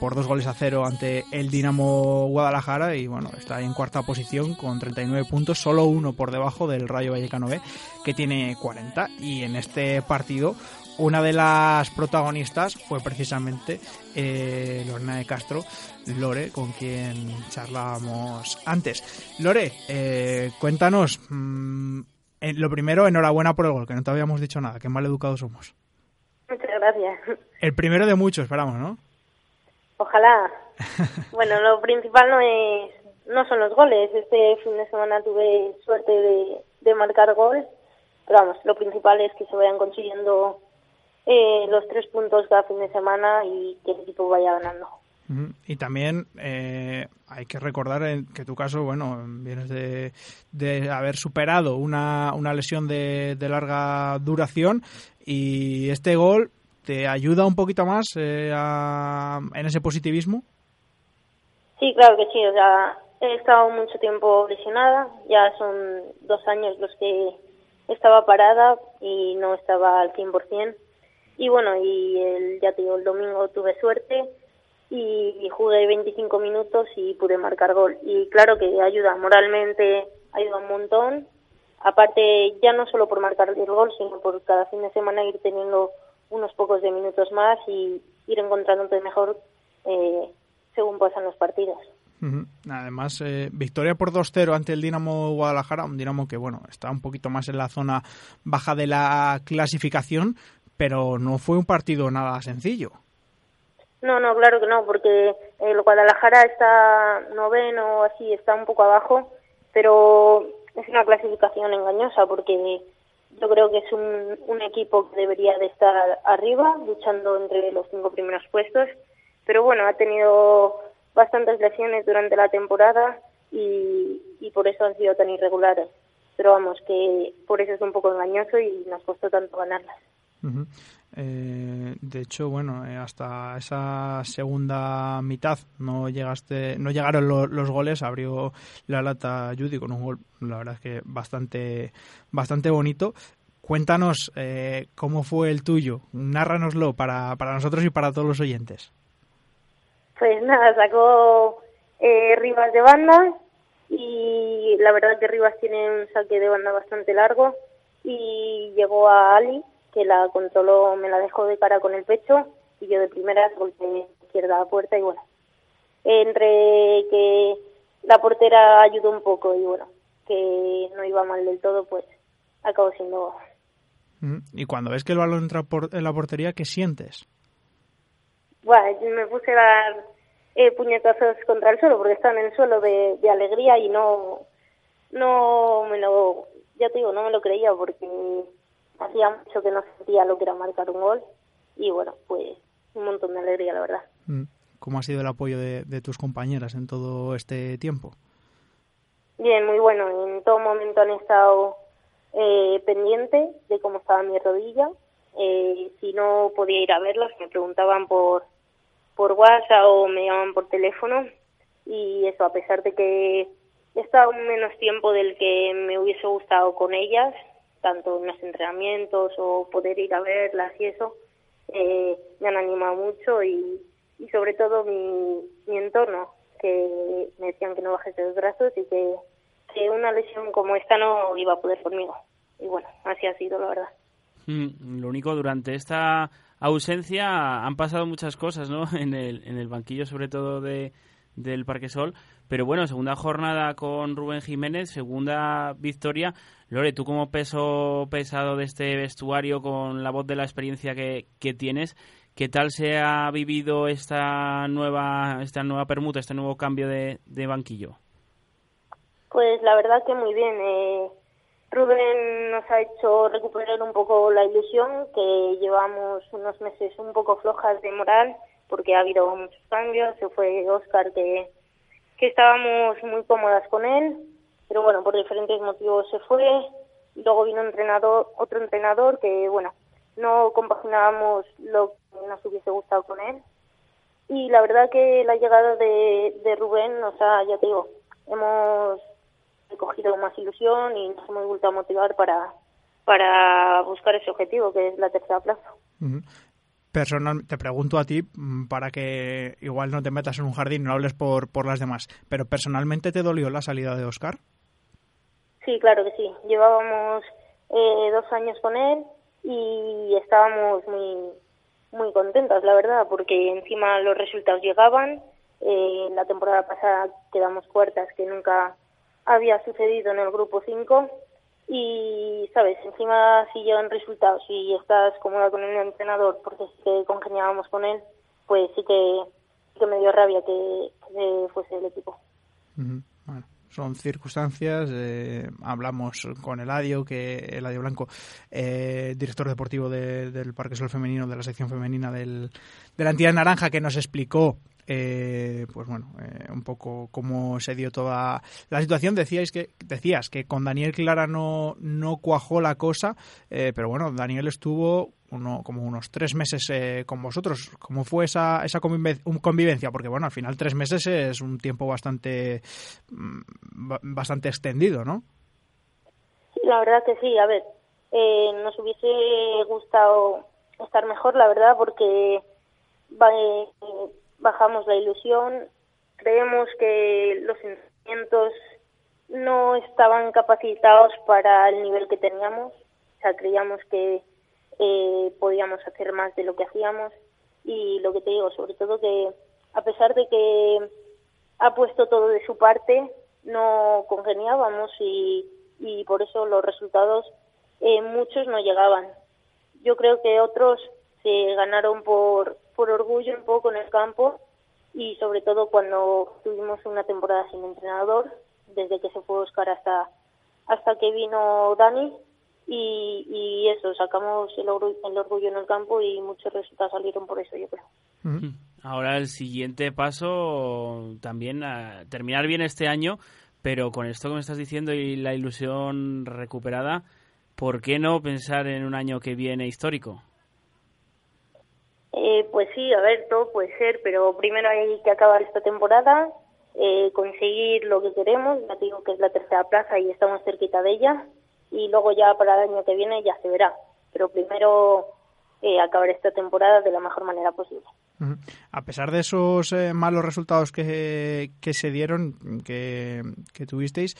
por dos goles a cero ante el Dinamo Guadalajara y bueno, está en cuarta posición con 39 puntos, solo uno por debajo del Rayo Vallecano B que tiene 40 y en este partido una de las protagonistas fue precisamente eh, Lorena de Castro, Lore, con quien charlábamos antes. Lore, eh, cuéntanos, mm, lo primero, enhorabuena por el gol, que no te habíamos dicho nada, qué mal educados somos. Muchas gracias. El primero de muchos, esperamos, ¿no? Ojalá. bueno, lo principal no es no son los goles. Este fin de semana tuve suerte de, de marcar gol, pero vamos, lo principal es que se vayan consiguiendo eh, los tres puntos cada fin de semana y que el equipo vaya ganando. Y también eh, hay que recordar que tu caso, bueno, vienes de, de haber superado una, una lesión de, de, larga duración y este gol te ayuda un poquito más eh, en ese positivismo. Sí, claro que sí. O sea, he estado mucho tiempo lesionada. Ya son dos años los que estaba parada y no estaba al 100%. Y bueno, y el, ya te digo, el domingo tuve suerte y, jugué 25 minutos y pude marcar gol. Y claro que ayuda moralmente, ayuda un montón. Aparte, ya no solo por marcar el gol, sino por cada fin de semana ir teniendo unos pocos de minutos más y ir encontrándote mejor eh, según pasan los partidos. Además, eh, victoria por 2-0 ante el Dinamo Guadalajara, un Dinamo que bueno está un poquito más en la zona baja de la clasificación, pero no fue un partido nada sencillo. No, no, claro que no, porque el Guadalajara está noveno, así, está un poco abajo, pero es una clasificación engañosa porque yo creo que es un, un equipo que debería de estar arriba, luchando entre los cinco primeros puestos, pero bueno, ha tenido bastantes lesiones durante la temporada y, y por eso han sido tan irregulares. Pero vamos, que por eso es un poco engañoso y nos costó tanto ganarlas. Eh, de hecho, bueno, eh, hasta esa segunda mitad no llegaste, no llegaron los goles, abrió la lata Judy con un gol, la verdad es que bastante, bastante bonito. Cuéntanos eh, cómo fue el tuyo, nárranoslo para, para nosotros y para todos los oyentes. Pues nada, sacó Rivas de banda y la verdad que Rivas tiene un saque de banda bastante largo y llegó a Ali que la controló, me la dejó de cara con el pecho y yo de primera golpeé izquierda a la puerta y bueno, entre que la portera ayudó un poco y bueno, que no iba mal del todo, pues acabó siendo... Y cuando ves que el balón entra por, en la portería, ¿qué sientes? Bueno, me puse a dar eh, puñetazos contra el suelo porque estaba en el suelo de, de alegría y no, no me lo, ya te digo, no me lo creía porque hacía mucho que no sentía lo que era marcar un gol y bueno, pues un montón de alegría, la verdad. Mm. ¿Cómo ha sido el apoyo de, tus compañeras en todo este tiempo? Bien, muy bueno. En todo momento han estado eh, pendientes de cómo estaba mi rodilla. Eh, si no podía ir a verlas, me preguntaban por, por WhatsApp o me llamaban por teléfono. Y eso, a pesar de que he estado menos tiempo del que me hubiese gustado con ellas, tanto en los entrenamientos o poder ir a verlas y eso, eh, me han animado mucho y, sobre todo mi, mi entorno, que me decían que no bajese los brazos y que, que una lesión como esta no iba a poder conmigo. Y bueno, así ha sido, la verdad. Mm, lo único, durante esta ausencia han pasado muchas cosas, ¿no? En el, en el banquillo, sobre todo de, del Parque Sol. Pero bueno, segunda jornada con Rubén Jiménez, segunda victoria. Lore, tú como peso pesado de este vestuario, con la voz de la experiencia que, que tienes, ¿qué tal se ha vivido esta nueva, esta nueva permuta, este nuevo cambio de, de banquillo? Pues la verdad que muy bien. Eh, Rubén nos ha hecho recuperar un poco la ilusión, que llevamos unos meses un poco flojas de moral, porque ha habido muchos cambios. Se fue Oscar, que, que estábamos muy cómodas con él, pero bueno, por diferentes motivos se fue. Luego vino un entrenador, otro entrenador que, bueno, no compaginábamos lo que nos hubiese gustado con él. Y la verdad que la llegada de, de Rubén nos ha, ya te digo, hemos he cogido más ilusión y nos hemos vuelto a motivar para, para buscar ese objetivo, que es la tercera plaza. Personal, te pregunto a ti mm, para que igual no te metas en un jardín, no hables por, por las demás, pero personalmente te dolió la salida de Oscar? Sí, claro que sí. Llevábamos eh, dos años con él y estábamos muy muy contentas, la verdad, porque encima los resultados llegaban. Eh, la temporada pasada quedamos cuartas, que nunca había sucedido en el grupo 5 y, ¿sabes? Encima si llegan resultados y estás cómoda con el entrenador porque sí que congeniábamos con él, pues sí que, que me dio rabia que, fuese el equipo. Bueno, son circunstancias. Eh, hablamos con Eladio, que Eladio Blanco, eh, director deportivo del Parque Sol Femenino, de la sección femenina del, de la entidad naranja, que nos explicó eh, pues bueno, eh, un poco cómo se dio toda la situación. Decíais que, decías que con Daniel Clara no, no cuajó la cosa, eh, pero bueno, Daniel estuvo uno, como unos tres meses con vosotros. ¿Cómo fue esa, esa convivencia? Porque bueno, al final tres meses es un tiempo bastante, mm, bastante extendido, ¿no? La verdad que sí, a ver, nos hubiese gustado estar mejor, la verdad, porque bajamos la ilusión, creemos que los entrenamientos no estaban capacitados para el nivel que teníamos, o sea, creíamos que eh, podíamos hacer más de lo que hacíamos y lo que te digo, sobre todo que a pesar de que ha puesto todo de su parte, no congeniábamos y, y por eso los resultados eh, muchos no llegaban. Yo creo que otros se ganaron por, por orgullo un poco en el campo y sobre todo cuando tuvimos una temporada sin entrenador, desde que se fue Oscar hasta, hasta que vino Dani y, y eso, sacamos el, el orgullo en el campo y muchos resultados salieron por eso, yo creo. Ahora el siguiente paso también a terminar bien este año, pero con esto que me estás diciendo y la ilusión recuperada, ¿por qué no pensar en un año que viene histórico? Eh, pues sí, a ver, todo puede ser, pero primero hay que acabar esta temporada, eh, conseguir lo que queremos, ya digo que es la tercera plaza y estamos cerquita de ella, y luego ya para el año que viene ya se verá, pero primero eh, acabar esta temporada de la mejor manera posible. A pesar de esos malos resultados que, que se dieron, que, que tuvisteis,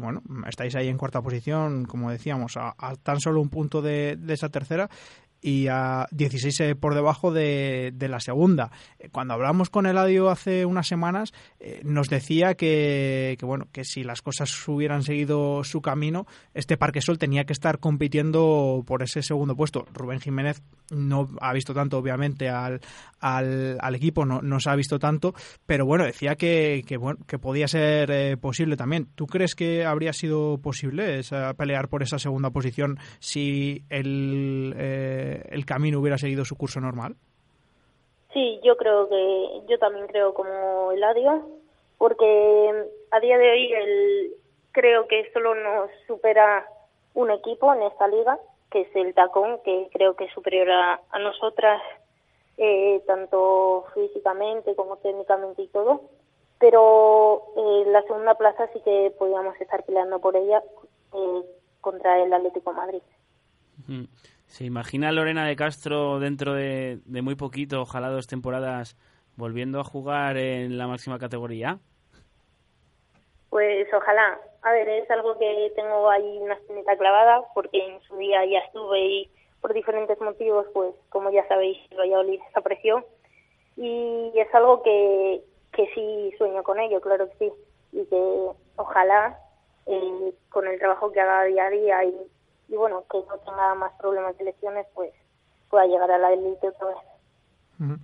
bueno, estáis ahí en cuarta posición, como decíamos, a, tan solo un punto de, de esa tercera y a 16 eh, por debajo de, de la segunda. Eh, cuando hablamos con Eladio hace unas semanas, eh, nos decía que, que, bueno, que si las cosas hubieran seguido su camino, este Parque Sol tenía que estar compitiendo por ese segundo puesto. Rubén Jiménez no ha visto tanto, obviamente, al, al, al equipo, no, no, se ha visto tanto, pero bueno, decía que, que bueno, que podía ser posible también. ¿Tú crees que habría sido posible esa, pelear por esa segunda posición si el el camino hubiera seguido su curso normal? Sí, yo creo que, yo también creo como Eladio, porque a día de hoy el, creo que solo nos supera un equipo en esta liga, que es el Tacón, que creo que es superior a, nosotras, eh, tanto físicamente como técnicamente y todo. Pero eh, la segunda plaza sí que podíamos estar peleando por ella eh, contra el Atlético Madrid. ¿Se imagina Lorena de Castro dentro de, muy poquito, ojalá dos temporadas, volviendo a jugar en la máxima categoría? Pues ojalá. A ver, es algo que tengo ahí una espinita clavada porque en su día ya estuve y por diferentes motivos, pues como ya sabéis, Valladolid desapareció y es algo que, que sí sueño con ello, claro que sí, y que ojalá eh, con el trabajo que haga día a día y y bueno, que no tenga más problemas de lesiones, pues pueda llegar a la élite otra vez.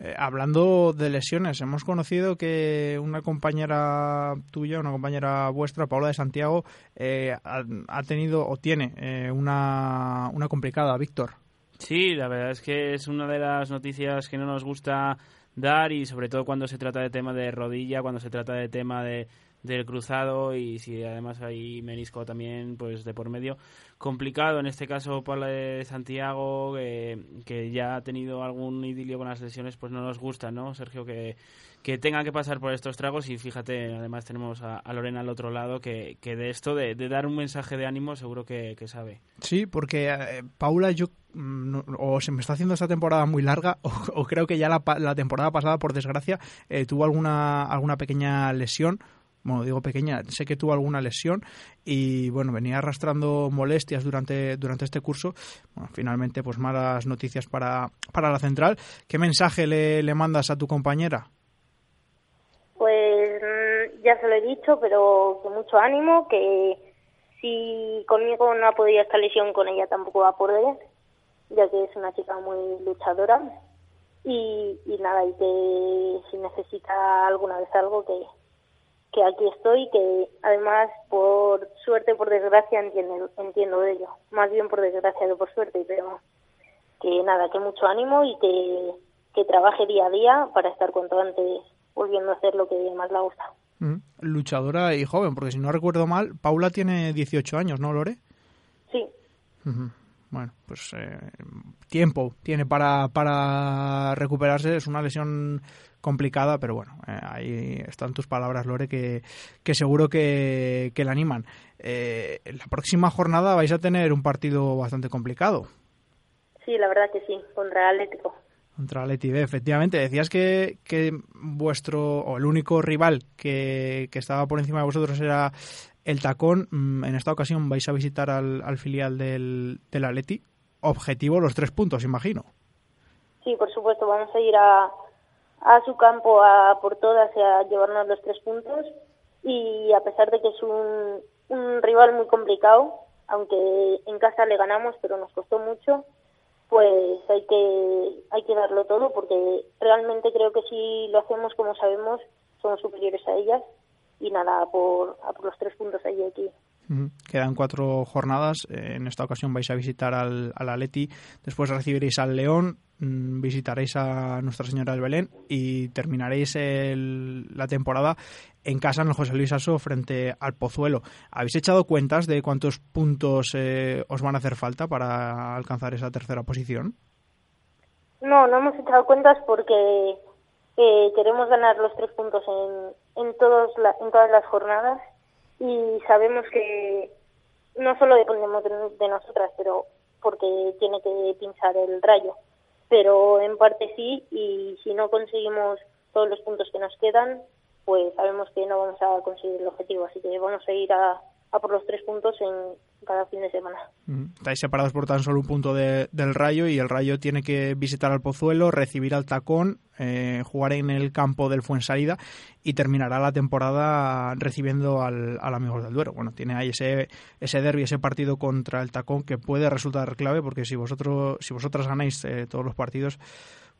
Eh, hablando de lesiones, hemos conocido que una compañera tuya, una compañera vuestra, Paula de Santiago, eh, ha, tenido o tiene eh, una, una complicada, Víctor. Sí, la verdad es que es una de las noticias que no nos gusta dar y sobre todo cuando se trata de tema de rodilla, cuando se trata de tema de del cruzado y si además hay menisco también pues de por medio. Complicado en este caso por la de Santiago que ya ha tenido algún idilio con las lesiones pues no nos gusta no Sergio que, que tenga que pasar por estos tragos y fíjate además tenemos a, Lorena al otro lado que, que de esto de, dar un mensaje de ánimo seguro que, sabe. Sí porque eh, Paula yo mm, o se me está haciendo esta temporada muy larga o, creo que ya la, la, temporada pasada por desgracia eh, tuvo alguna alguna pequeña lesión bueno, digo pequeña, sé que tuvo alguna lesión y bueno, venía arrastrando molestias durante, durante este curso. Bueno, finalmente, pues malas noticias para, para la central. ¿Qué mensaje le, le mandas a tu compañera? Pues mm, ya se lo he dicho, pero con mucho ánimo, que si conmigo no ha podido esta lesión, con ella tampoco va a poder, ya que es una chica muy luchadora. Y, y nada, y que si necesita alguna vez algo, que, que aquí estoy, que además por suerte, por desgracia entiendo, entiendo de ello, más bien por desgracia que por suerte, pero que nada, que mucho ánimo y que, que trabaje día a día para estar cuanto antes volviendo a hacer lo que más le gusta. Mm, luchadora y joven, porque si no recuerdo mal, Paula tiene 18 años, ¿no, Lore? Sí. Bueno, pues eh, tiempo tiene para, para recuperarse. Es una lesión complicada, pero bueno, eh, ahí están tus palabras, Lore, que, que seguro que, que la animan. Eh, la próxima jornada vais a tener un partido bastante complicado. Sí, la verdad que sí, contra Atlético. Contra Atleti efectivamente. Decías que, que vuestro, o el único rival que, que estaba por encima de vosotros era el Tacón. Mm, en esta ocasión vais a visitar al, al filial del, del Atleti. Objetivo los tres puntos, imagino. Sí, por supuesto, vamos a ir a, a su campo a por todas y a llevarnos los tres puntos y a pesar de que es un, rival muy complicado, aunque en casa le ganamos pero nos costó mucho, pues hay que hay que darlo todo porque realmente creo que si lo hacemos como sabemos somos superiores a ellas y nada por, a por los tres puntos ahí aquí. Quedan cuatro jornadas. En esta ocasión vais a visitar al, al Atleti, después recibiréis al León, mm, visitaréis a Nuestra Señora del Belén y terminaréis la temporada en casa en el José Luis Aso frente al Pozuelo. ¿Habéis echado cuentas de cuántos puntos eh, os van a hacer falta para alcanzar esa tercera posición? No, no hemos echado cuentas porque eh, queremos ganar los tres puntos en, en, todos en todas las jornadas y sabemos que no solo dependemos de, nosotras, pero porque tiene que pinchar el rayo, pero en parte sí y si no conseguimos todos los puntos que nos quedan, pues sabemos que no vamos a conseguir el objetivo, así que vamos a ir a, a por los tres puntos en cada fin de semana. Estáis separados por tan solo un punto del Rayo y el Rayo tiene que visitar al Pozuelo, recibir al Tacón, eh, jugar en el campo del Fuensalida y terminará la temporada recibiendo al, al Amigos del Duero. Bueno, tiene ahí ese, ese derby, ese partido contra el Tacón que puede resultar clave porque si vosotros si vosotras ganáis eh, todos los partidos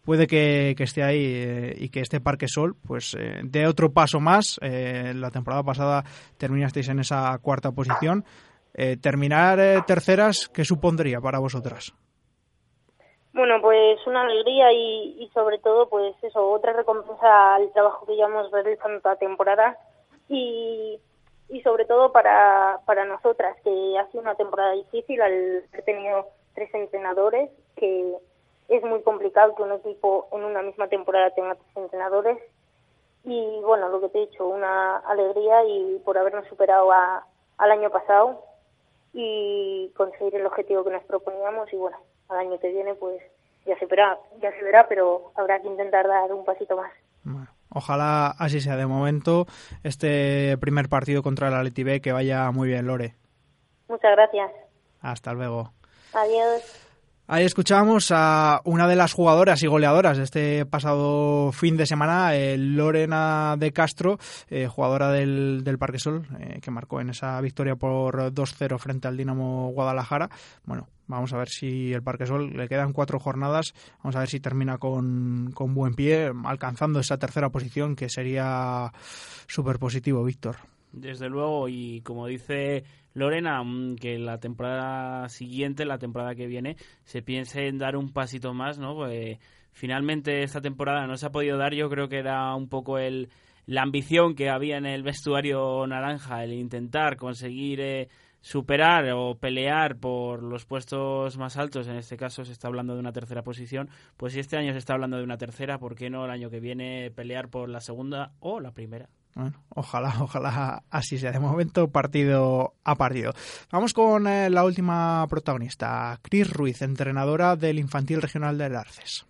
puede que, esté ahí eh, y que este Parque Sol pues eh, dé otro paso más. La temporada pasada terminasteis en esa cuarta posición. Terminar terceras, ¿qué supondría para vosotras? Bueno, pues una alegría y, sobre todo, pues eso, otra recompensa al trabajo que llevamos realizando toda temporada y, y sobre todo para, para nosotras, que ha sido una temporada difícil al haber tenido tres entrenadores, que es muy complicado que un equipo en una misma temporada tenga tres entrenadores. Y bueno, lo que te he dicho, una alegría y por habernos superado a, al año pasado y conseguir el objetivo que nos proponíamos y bueno, al año que viene pues ya se verá, ya se verá, pero habrá que intentar dar un pasito más. ojalá así sea de momento este primer partido contra el Leti B que vaya muy bien, Lore. Muchas gracias. Hasta luego. Adiós. Ahí escuchábamos a una de las jugadoras y goleadoras de este pasado fin de semana, eh, Lorena de Castro, eh, jugadora del, del Parque Sol, eh, que marcó en esa victoria por 2-0 frente al Dinamo Guadalajara. Bueno, vamos a ver si el Parque Sol le quedan cuatro jornadas, vamos a ver si termina con, con buen pie, alcanzando esa tercera posición que sería súper positivo, Víctor. Desde luego, y como dice Lorena, mm, que la temporada siguiente, la temporada que viene, se piense en dar un pasito más, ¿no? Pues finalmente esta temporada no se ha podido dar, yo creo que era un poco el la ambición que había en el vestuario naranja, el intentar conseguir eh, superar o pelear por los puestos más altos, en este caso se está hablando de una tercera posición, pues si este año se está hablando de una tercera, ¿por qué no el año que viene pelear por la segunda o la primera? Bueno, ojalá, ojalá así sea. De momento, partido a partido. Vamos con eh, la última protagonista, Cris Ruiz, entrenadora del Infantil Regional del Arces.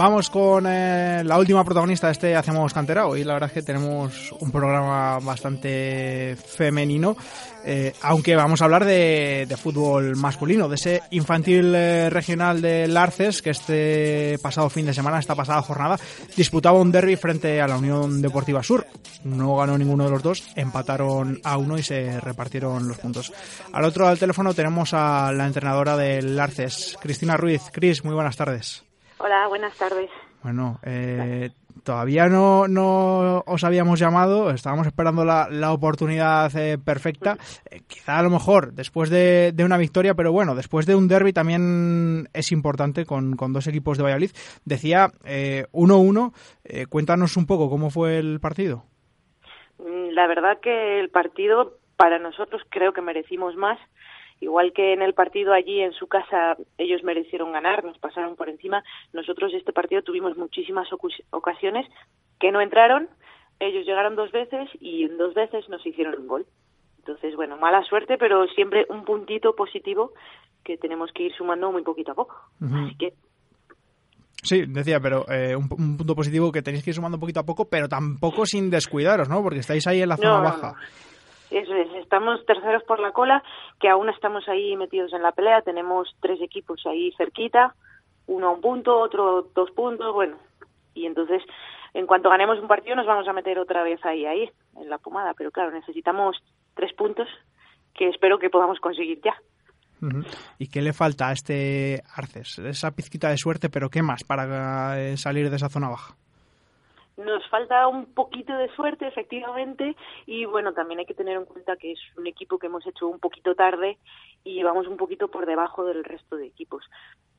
Vamos con eh, la última protagonista de este Hacemos Cantera. Hoy la verdad es que tenemos un programa bastante femenino, eh, aunque vamos a hablar de, fútbol masculino, de ese infantil eh, regional de Larces, que este pasado fin de semana, esta pasada jornada, disputaba un derby frente a la Unión Deportiva Sur. No ganó ninguno de los dos, empataron a uno y se repartieron los puntos. Al otro del teléfono tenemos a la entrenadora del Larces, Cristina Ruiz. Cris, muy buenas tardes. Hola, buenas tardes. Bueno, eh, todavía no, no os habíamos llamado, estábamos esperando la, la oportunidad eh, perfecta. Eh, quizá a lo mejor después de, de, una victoria, pero bueno, después de un derby también es importante con, con dos equipos de Valladolid. Decía 1-1, cuéntanos un poco cómo fue el partido. Mm, la verdad que el partido para nosotros creo que merecimos más igual que en el partido allí en su casa ellos merecieron ganar, nos pasaron por encima, nosotros este partido tuvimos muchísimas ocasiones que no entraron, ellos llegaron dos veces y en dos veces nos hicieron un gol. Entonces, bueno, mala suerte, pero siempre un puntito positivo que tenemos que ir sumando muy poquito a poco. Así que Sí, decía, pero eh, un, punto positivo que tenéis que ir sumando poquito a poco, pero tampoco sin descuidaros, ¿no? Porque estáis ahí en la zona baja. Eso es, estamos terceros por la cola, que aún estamos ahí metidos en la pelea, tenemos tres equipos ahí cerquita, uno a un punto, otro dos puntos, bueno, y entonces en cuanto ganemos un partido nos vamos a meter otra vez ahí, ahí, en la pomada, pero claro, necesitamos tres puntos que espero que podamos conseguir ya. ¿Y qué le falta a este Arces? Esa pizquita de suerte, pero ¿qué más para eh, salir de esa zona baja? Nos falta un poquito de suerte, efectivamente, y bueno, también hay que tener en cuenta que es un equipo que hemos hecho un poquito tarde y vamos un poquito por debajo del resto de equipos.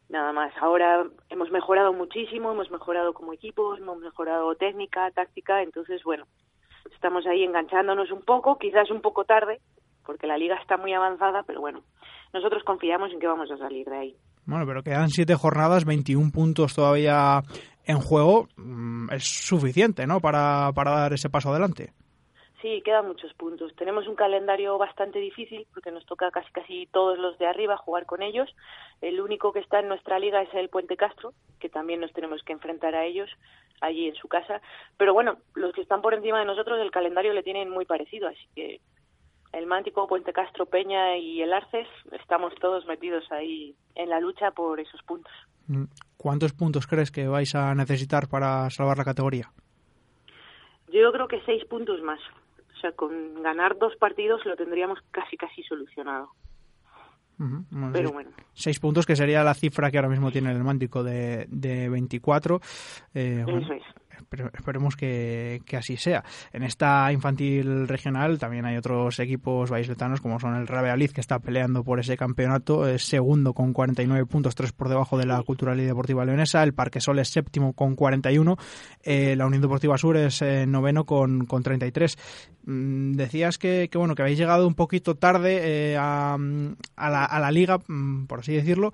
Nada más. Ahora hemos mejorado muchísimo, hemos mejorado como equipo, hemos mejorado técnica, táctica, entonces bueno, estamos ahí enganchándonos un poco, quizás un poco tarde, porque la liga está muy avanzada, pero bueno, nosotros confiamos en que vamos a salir de ahí. Bueno, pero quedan siete jornadas, 21 puntos todavía en juego. Mm, es suficiente, ¿no? Para, para dar ese paso adelante. Sí, quedan muchos puntos. Tenemos un calendario bastante difícil porque nos toca casi casi todos los de arriba jugar con ellos. El único que está en nuestra liga es el Puente Castro, que también nos tenemos que enfrentar a ellos allí en su casa. Pero bueno, los que están por encima de nosotros el calendario le tienen muy parecido, así que el Mántico, Puente Castro, Peña y el Arces, estamos todos metidos ahí en la lucha por esos puntos. ¿Cuántos puntos crees que vais a necesitar para salvar la categoría? Yo creo que seis puntos más. O sea, con ganar dos partidos lo tendríamos casi, casi solucionado. Pero bueno. Seis puntos, que sería la cifra que ahora mismo tiene el Mántico de, de 24. Eh, Eso es esperemos que, así sea. En esta infantil regional también hay otros equipos vallisoletanos como son el Rabealiz que está peleando por ese campeonato, es segundo con 49 puntos, tres por debajo de la Cultural y Deportiva Leonesa, el Parque Sol es séptimo con 41, eh, la Unión Deportiva Sur es eh, noveno con, con 33. Mm, decías que, que, bueno que habéis llegado un poquito tarde eh, a, a, la, a, la, liga, mm, por así decirlo.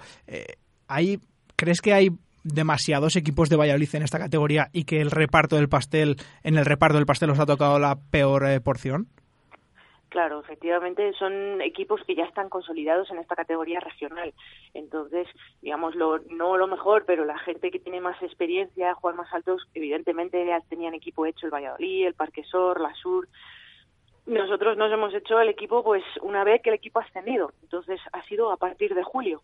¿hay, ¿Crees que hay demasiados equipos de Valladolid en esta categoría y que el reparto del pastel, en el reparto del pastel os ha tocado la peor eh, porción? Claro, efectivamente son equipos que ya están consolidados en esta categoría regional. Entonces, digamos, lo, no lo mejor, pero la gente que tiene más experiencia, jugar más altos, evidentemente ya tenían equipo hecho el Valladolid, el Parquesor, la Sur. Nosotros nos hemos hecho el equipo pues una vez que el equipo ha ascendido. Entonces, ha sido a partir de julio.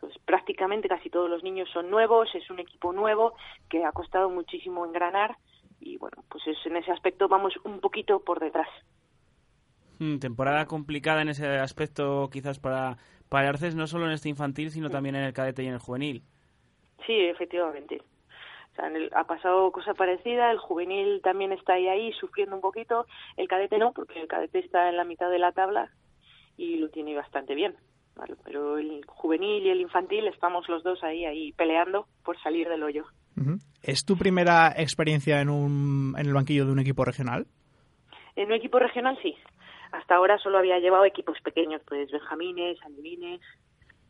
Pues prácticamente casi todos los niños son nuevos, es un equipo nuevo que ha costado muchísimo engranar y bueno, pues en ese aspecto vamos un poquito por detrás. Hmm, temporada complicada en ese aspecto quizás para, para Arces, no solo en este infantil, sino también en el cadete y en el juvenil. Sí, efectivamente. O sea, ha pasado cosa parecida, el juvenil también está ahí, ahí sufriendo un poquito, el cadete no, porque el cadete está en la mitad de la tabla y lo tiene bastante bien pero el juvenil y el infantil estamos los dos ahí, ahí peleando por salir del hoyo. ¿Es tu primera experiencia en, un, en el banquillo de un equipo regional? En un equipo regional sí. Hasta ahora solo había llevado equipos pequeños, pues benjamines, alevines,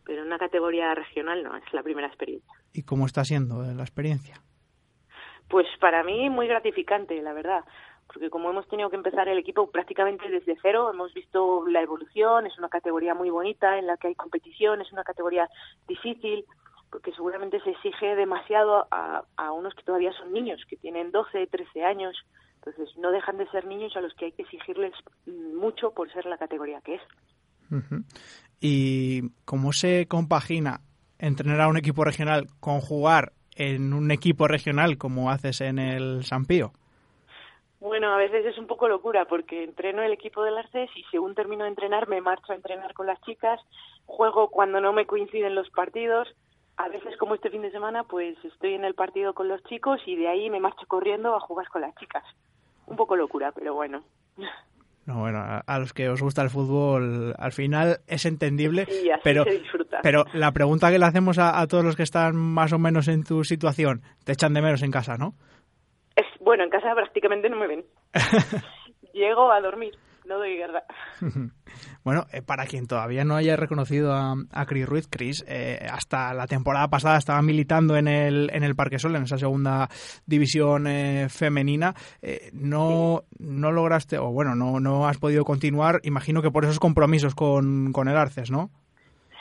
pero en una categoría regional no, es la primera experiencia. ¿Y cómo está siendo la experiencia? Pues para mí muy gratificante, la verdad, porque como hemos tenido que empezar el equipo prácticamente desde cero, hemos visto la evolución, es una categoría muy bonita en la que hay competición, es una categoría difícil, porque seguramente se exige demasiado a, unos que todavía son niños, que tienen 12, 13 años, entonces no dejan de ser niños a los que hay que exigirles mucho por ser la categoría que es. ¿Y cómo se compagina entrenar a un equipo regional con jugar en un equipo regional como haces en el San Pío? Bueno, a veces es un poco locura porque entreno el equipo del Arces y según termino de entrenar me marcho a entrenar con las chicas, juego cuando no me coinciden los partidos. A veces como este fin de semana pues estoy en el partido con los chicos y de ahí me marcho corriendo a jugar con las chicas. Un poco locura, pero bueno. No, bueno, a, los que os gusta el fútbol, al final es entendible, sí, así pero, se disfruta. pero la pregunta que le hacemos a, a, todos los que están más o menos en tu situación, te echan de menos en casa, ¿no? Bueno, en casa prácticamente no me ven. Llego a dormir, no doy guerra. bueno, eh, para quien todavía no haya reconocido a, a Chris Ruiz, Chris, eh, hasta la temporada pasada estaba militando en el, en el Parque Sol, en esa segunda división eh, femenina. Eh, no, sí. no lograste, o bueno, no, no has podido continuar, imagino que por esos compromisos con, con el Arces, ¿no?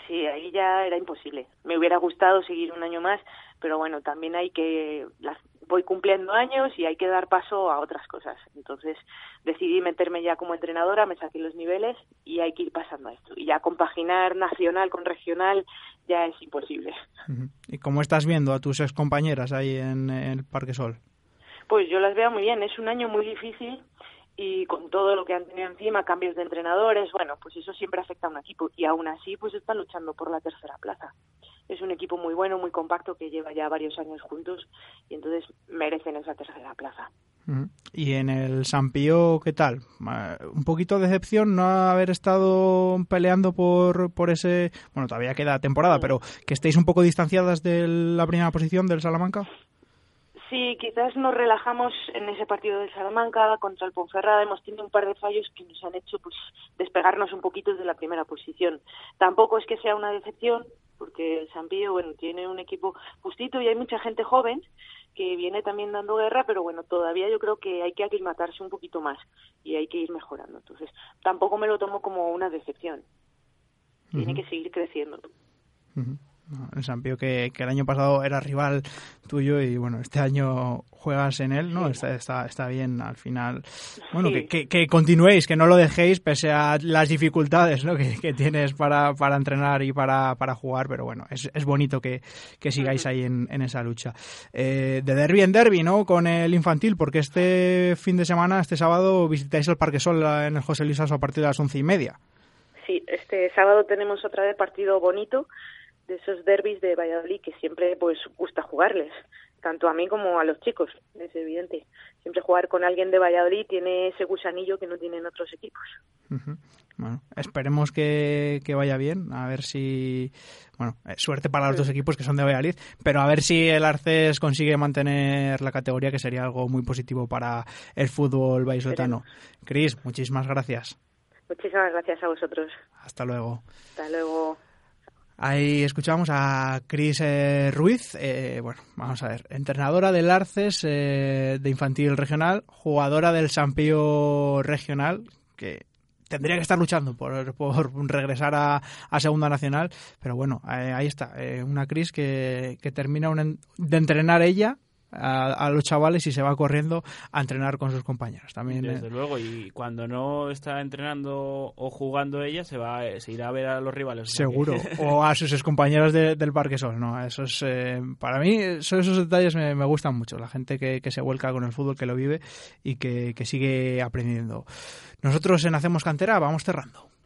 Sí, ahí ya era imposible. Me hubiera gustado seguir un año más, pero bueno, también hay que las, voy cumpliendo años y hay que dar paso a otras cosas. Entonces decidí meterme ya como entrenadora, me saqué los niveles y hay que ir pasando a esto. Y ya compaginar nacional con regional ya es imposible. ¿Y cómo estás viendo a tus ex compañeras ahí en el Parque Sol? Pues yo las veo muy bien. Es un año muy difícil y con todo lo que han tenido encima, cambios de entrenadores, bueno, pues eso siempre afecta a un equipo y aún así pues están luchando por la tercera plaza es un equipo muy bueno, muy compacto, que lleva ya varios años juntos y entonces merecen esa tercera plaza. ¿Y en el Sampío qué tal? Un poquito de decepción no haber estado peleando por, por ese... Bueno, todavía queda temporada, sí. pero que estéis un poco distanciadas de la primera posición del Salamanca. Sí, quizás nos relajamos en ese partido del Salamanca contra el Ponferrada. Hemos tenido un par de fallos que nos han hecho pues despegarnos un poquito de la primera posición. Tampoco es que sea una decepción, porque el Sampío, bueno, tiene un equipo justito y hay mucha gente joven que viene también dando guerra, pero bueno, todavía yo creo que hay que aclimatarse un poquito más y hay que ir mejorando. Entonces, tampoco me lo tomo como una decepción. Tiene uh -huh. que seguir creciendo. Uh -huh. El Sampío que, que, el año pasado era rival tuyo y bueno, este año juegas en él, ¿no? Sí. Está, está, está, bien al final. Bueno, sí. que, que, que, continuéis, que no lo dejéis pese a las dificultades ¿no? que, tienes para, para entrenar y para, para jugar, pero bueno, es, es bonito que, sigáis ahí en, en esa lucha. Eh, de derby en derby, ¿no? Con el infantil, porque este fin de semana, este sábado, visitáis el Parque Sol en el José Luis Aso a partir de las once y media. sí, este sábado tenemos otra vez partido bonito de esos derbis de Valladolid que siempre pues gusta jugarles, tanto a mí como a los chicos, es evidente. Siempre jugar con alguien de Valladolid tiene ese gusanillo que no tienen otros equipos. Bueno, esperemos que, vaya bien, a ver si, bueno, eh, suerte para los dos equipos que son de Valladolid, pero a ver si el Arces consigue mantener la categoría, que sería algo muy positivo para el fútbol vallisoletano. Cris, muchísimas gracias. Muchísimas gracias a vosotros. Hasta luego. Hasta luego. Ahí escuchamos a Cris eh, Ruiz, eh, bueno, vamos a ver, entrenadora del Arces de infantil regional, jugadora del Sampío regional, que tendría que estar luchando por, por regresar a, a, Segunda Nacional, pero bueno, eh, ahí está, eh, una Cris que, que termina de entrenar ella a, los chavales y se va corriendo a entrenar con sus compañeros. También, Desde eh. luego, y cuando no está entrenando o jugando ella, se va se irá a ver a los rivales. Seguro, o a sus compañeros del Parque Sol. ¿no? Eso es, eh, para mí, esos detalles me, me, gustan mucho. La gente que, que, se vuelca con el fútbol, que lo vive y que, que sigue aprendiendo. Nosotros en Hacemos Cantera vamos cerrando.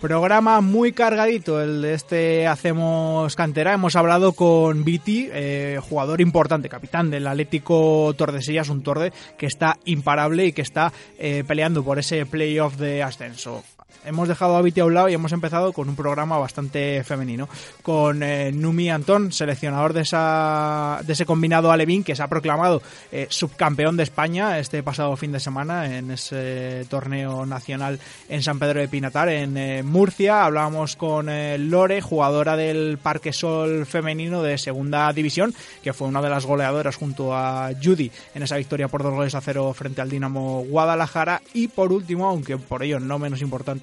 Programa muy cargadito el de este Hacemos Cantera. Hemos hablado con Viti, eh, jugador importante, capitán del Atlético Tordesillas, un Torde que está imparable y que está eh, peleando por ese playoff de ascenso hemos dejado a Viti a un lado y hemos empezado con un programa bastante femenino, con eh, Numi Antón, seleccionador de, esa, de ese combinado alevín que se ha proclamado eh, subcampeón de España este pasado fin de semana en ese torneo nacional en San Pedro de Pinatar, en eh, Murcia. Hablábamos con Lore, jugadora del Parque Sol femenino de segunda división, que fue una de las goleadoras junto a Judy en esa victoria por dos goles a cero frente al Dinamo Guadalajara. Y por último, aunque por ello no menos importante,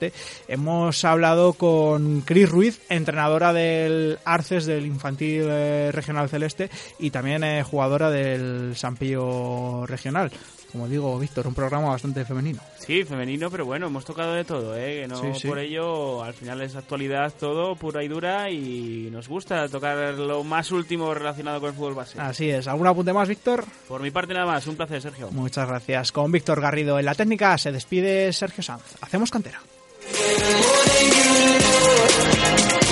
hemos hablado con Cris Ruiz, entrenadora del Arces del Infantil eh, Regional Celeste y también eh, jugadora del Sampillo Regional como digo, Víctor, un programa bastante femenino. Sí, femenino, pero bueno, hemos tocado de todo, ¿eh? Que no por ello, al final es actualidad todo, pura y dura, y nos gusta tocar lo más último relacionado con el fútbol base. Así es. ¿Algún apunte más, Víctor? Por mi parte nada más, un placer, Sergio. Muchas gracias. Con Víctor Garrido en la técnica se despide Sergio Sanz. Hacemos cantera. More than you know.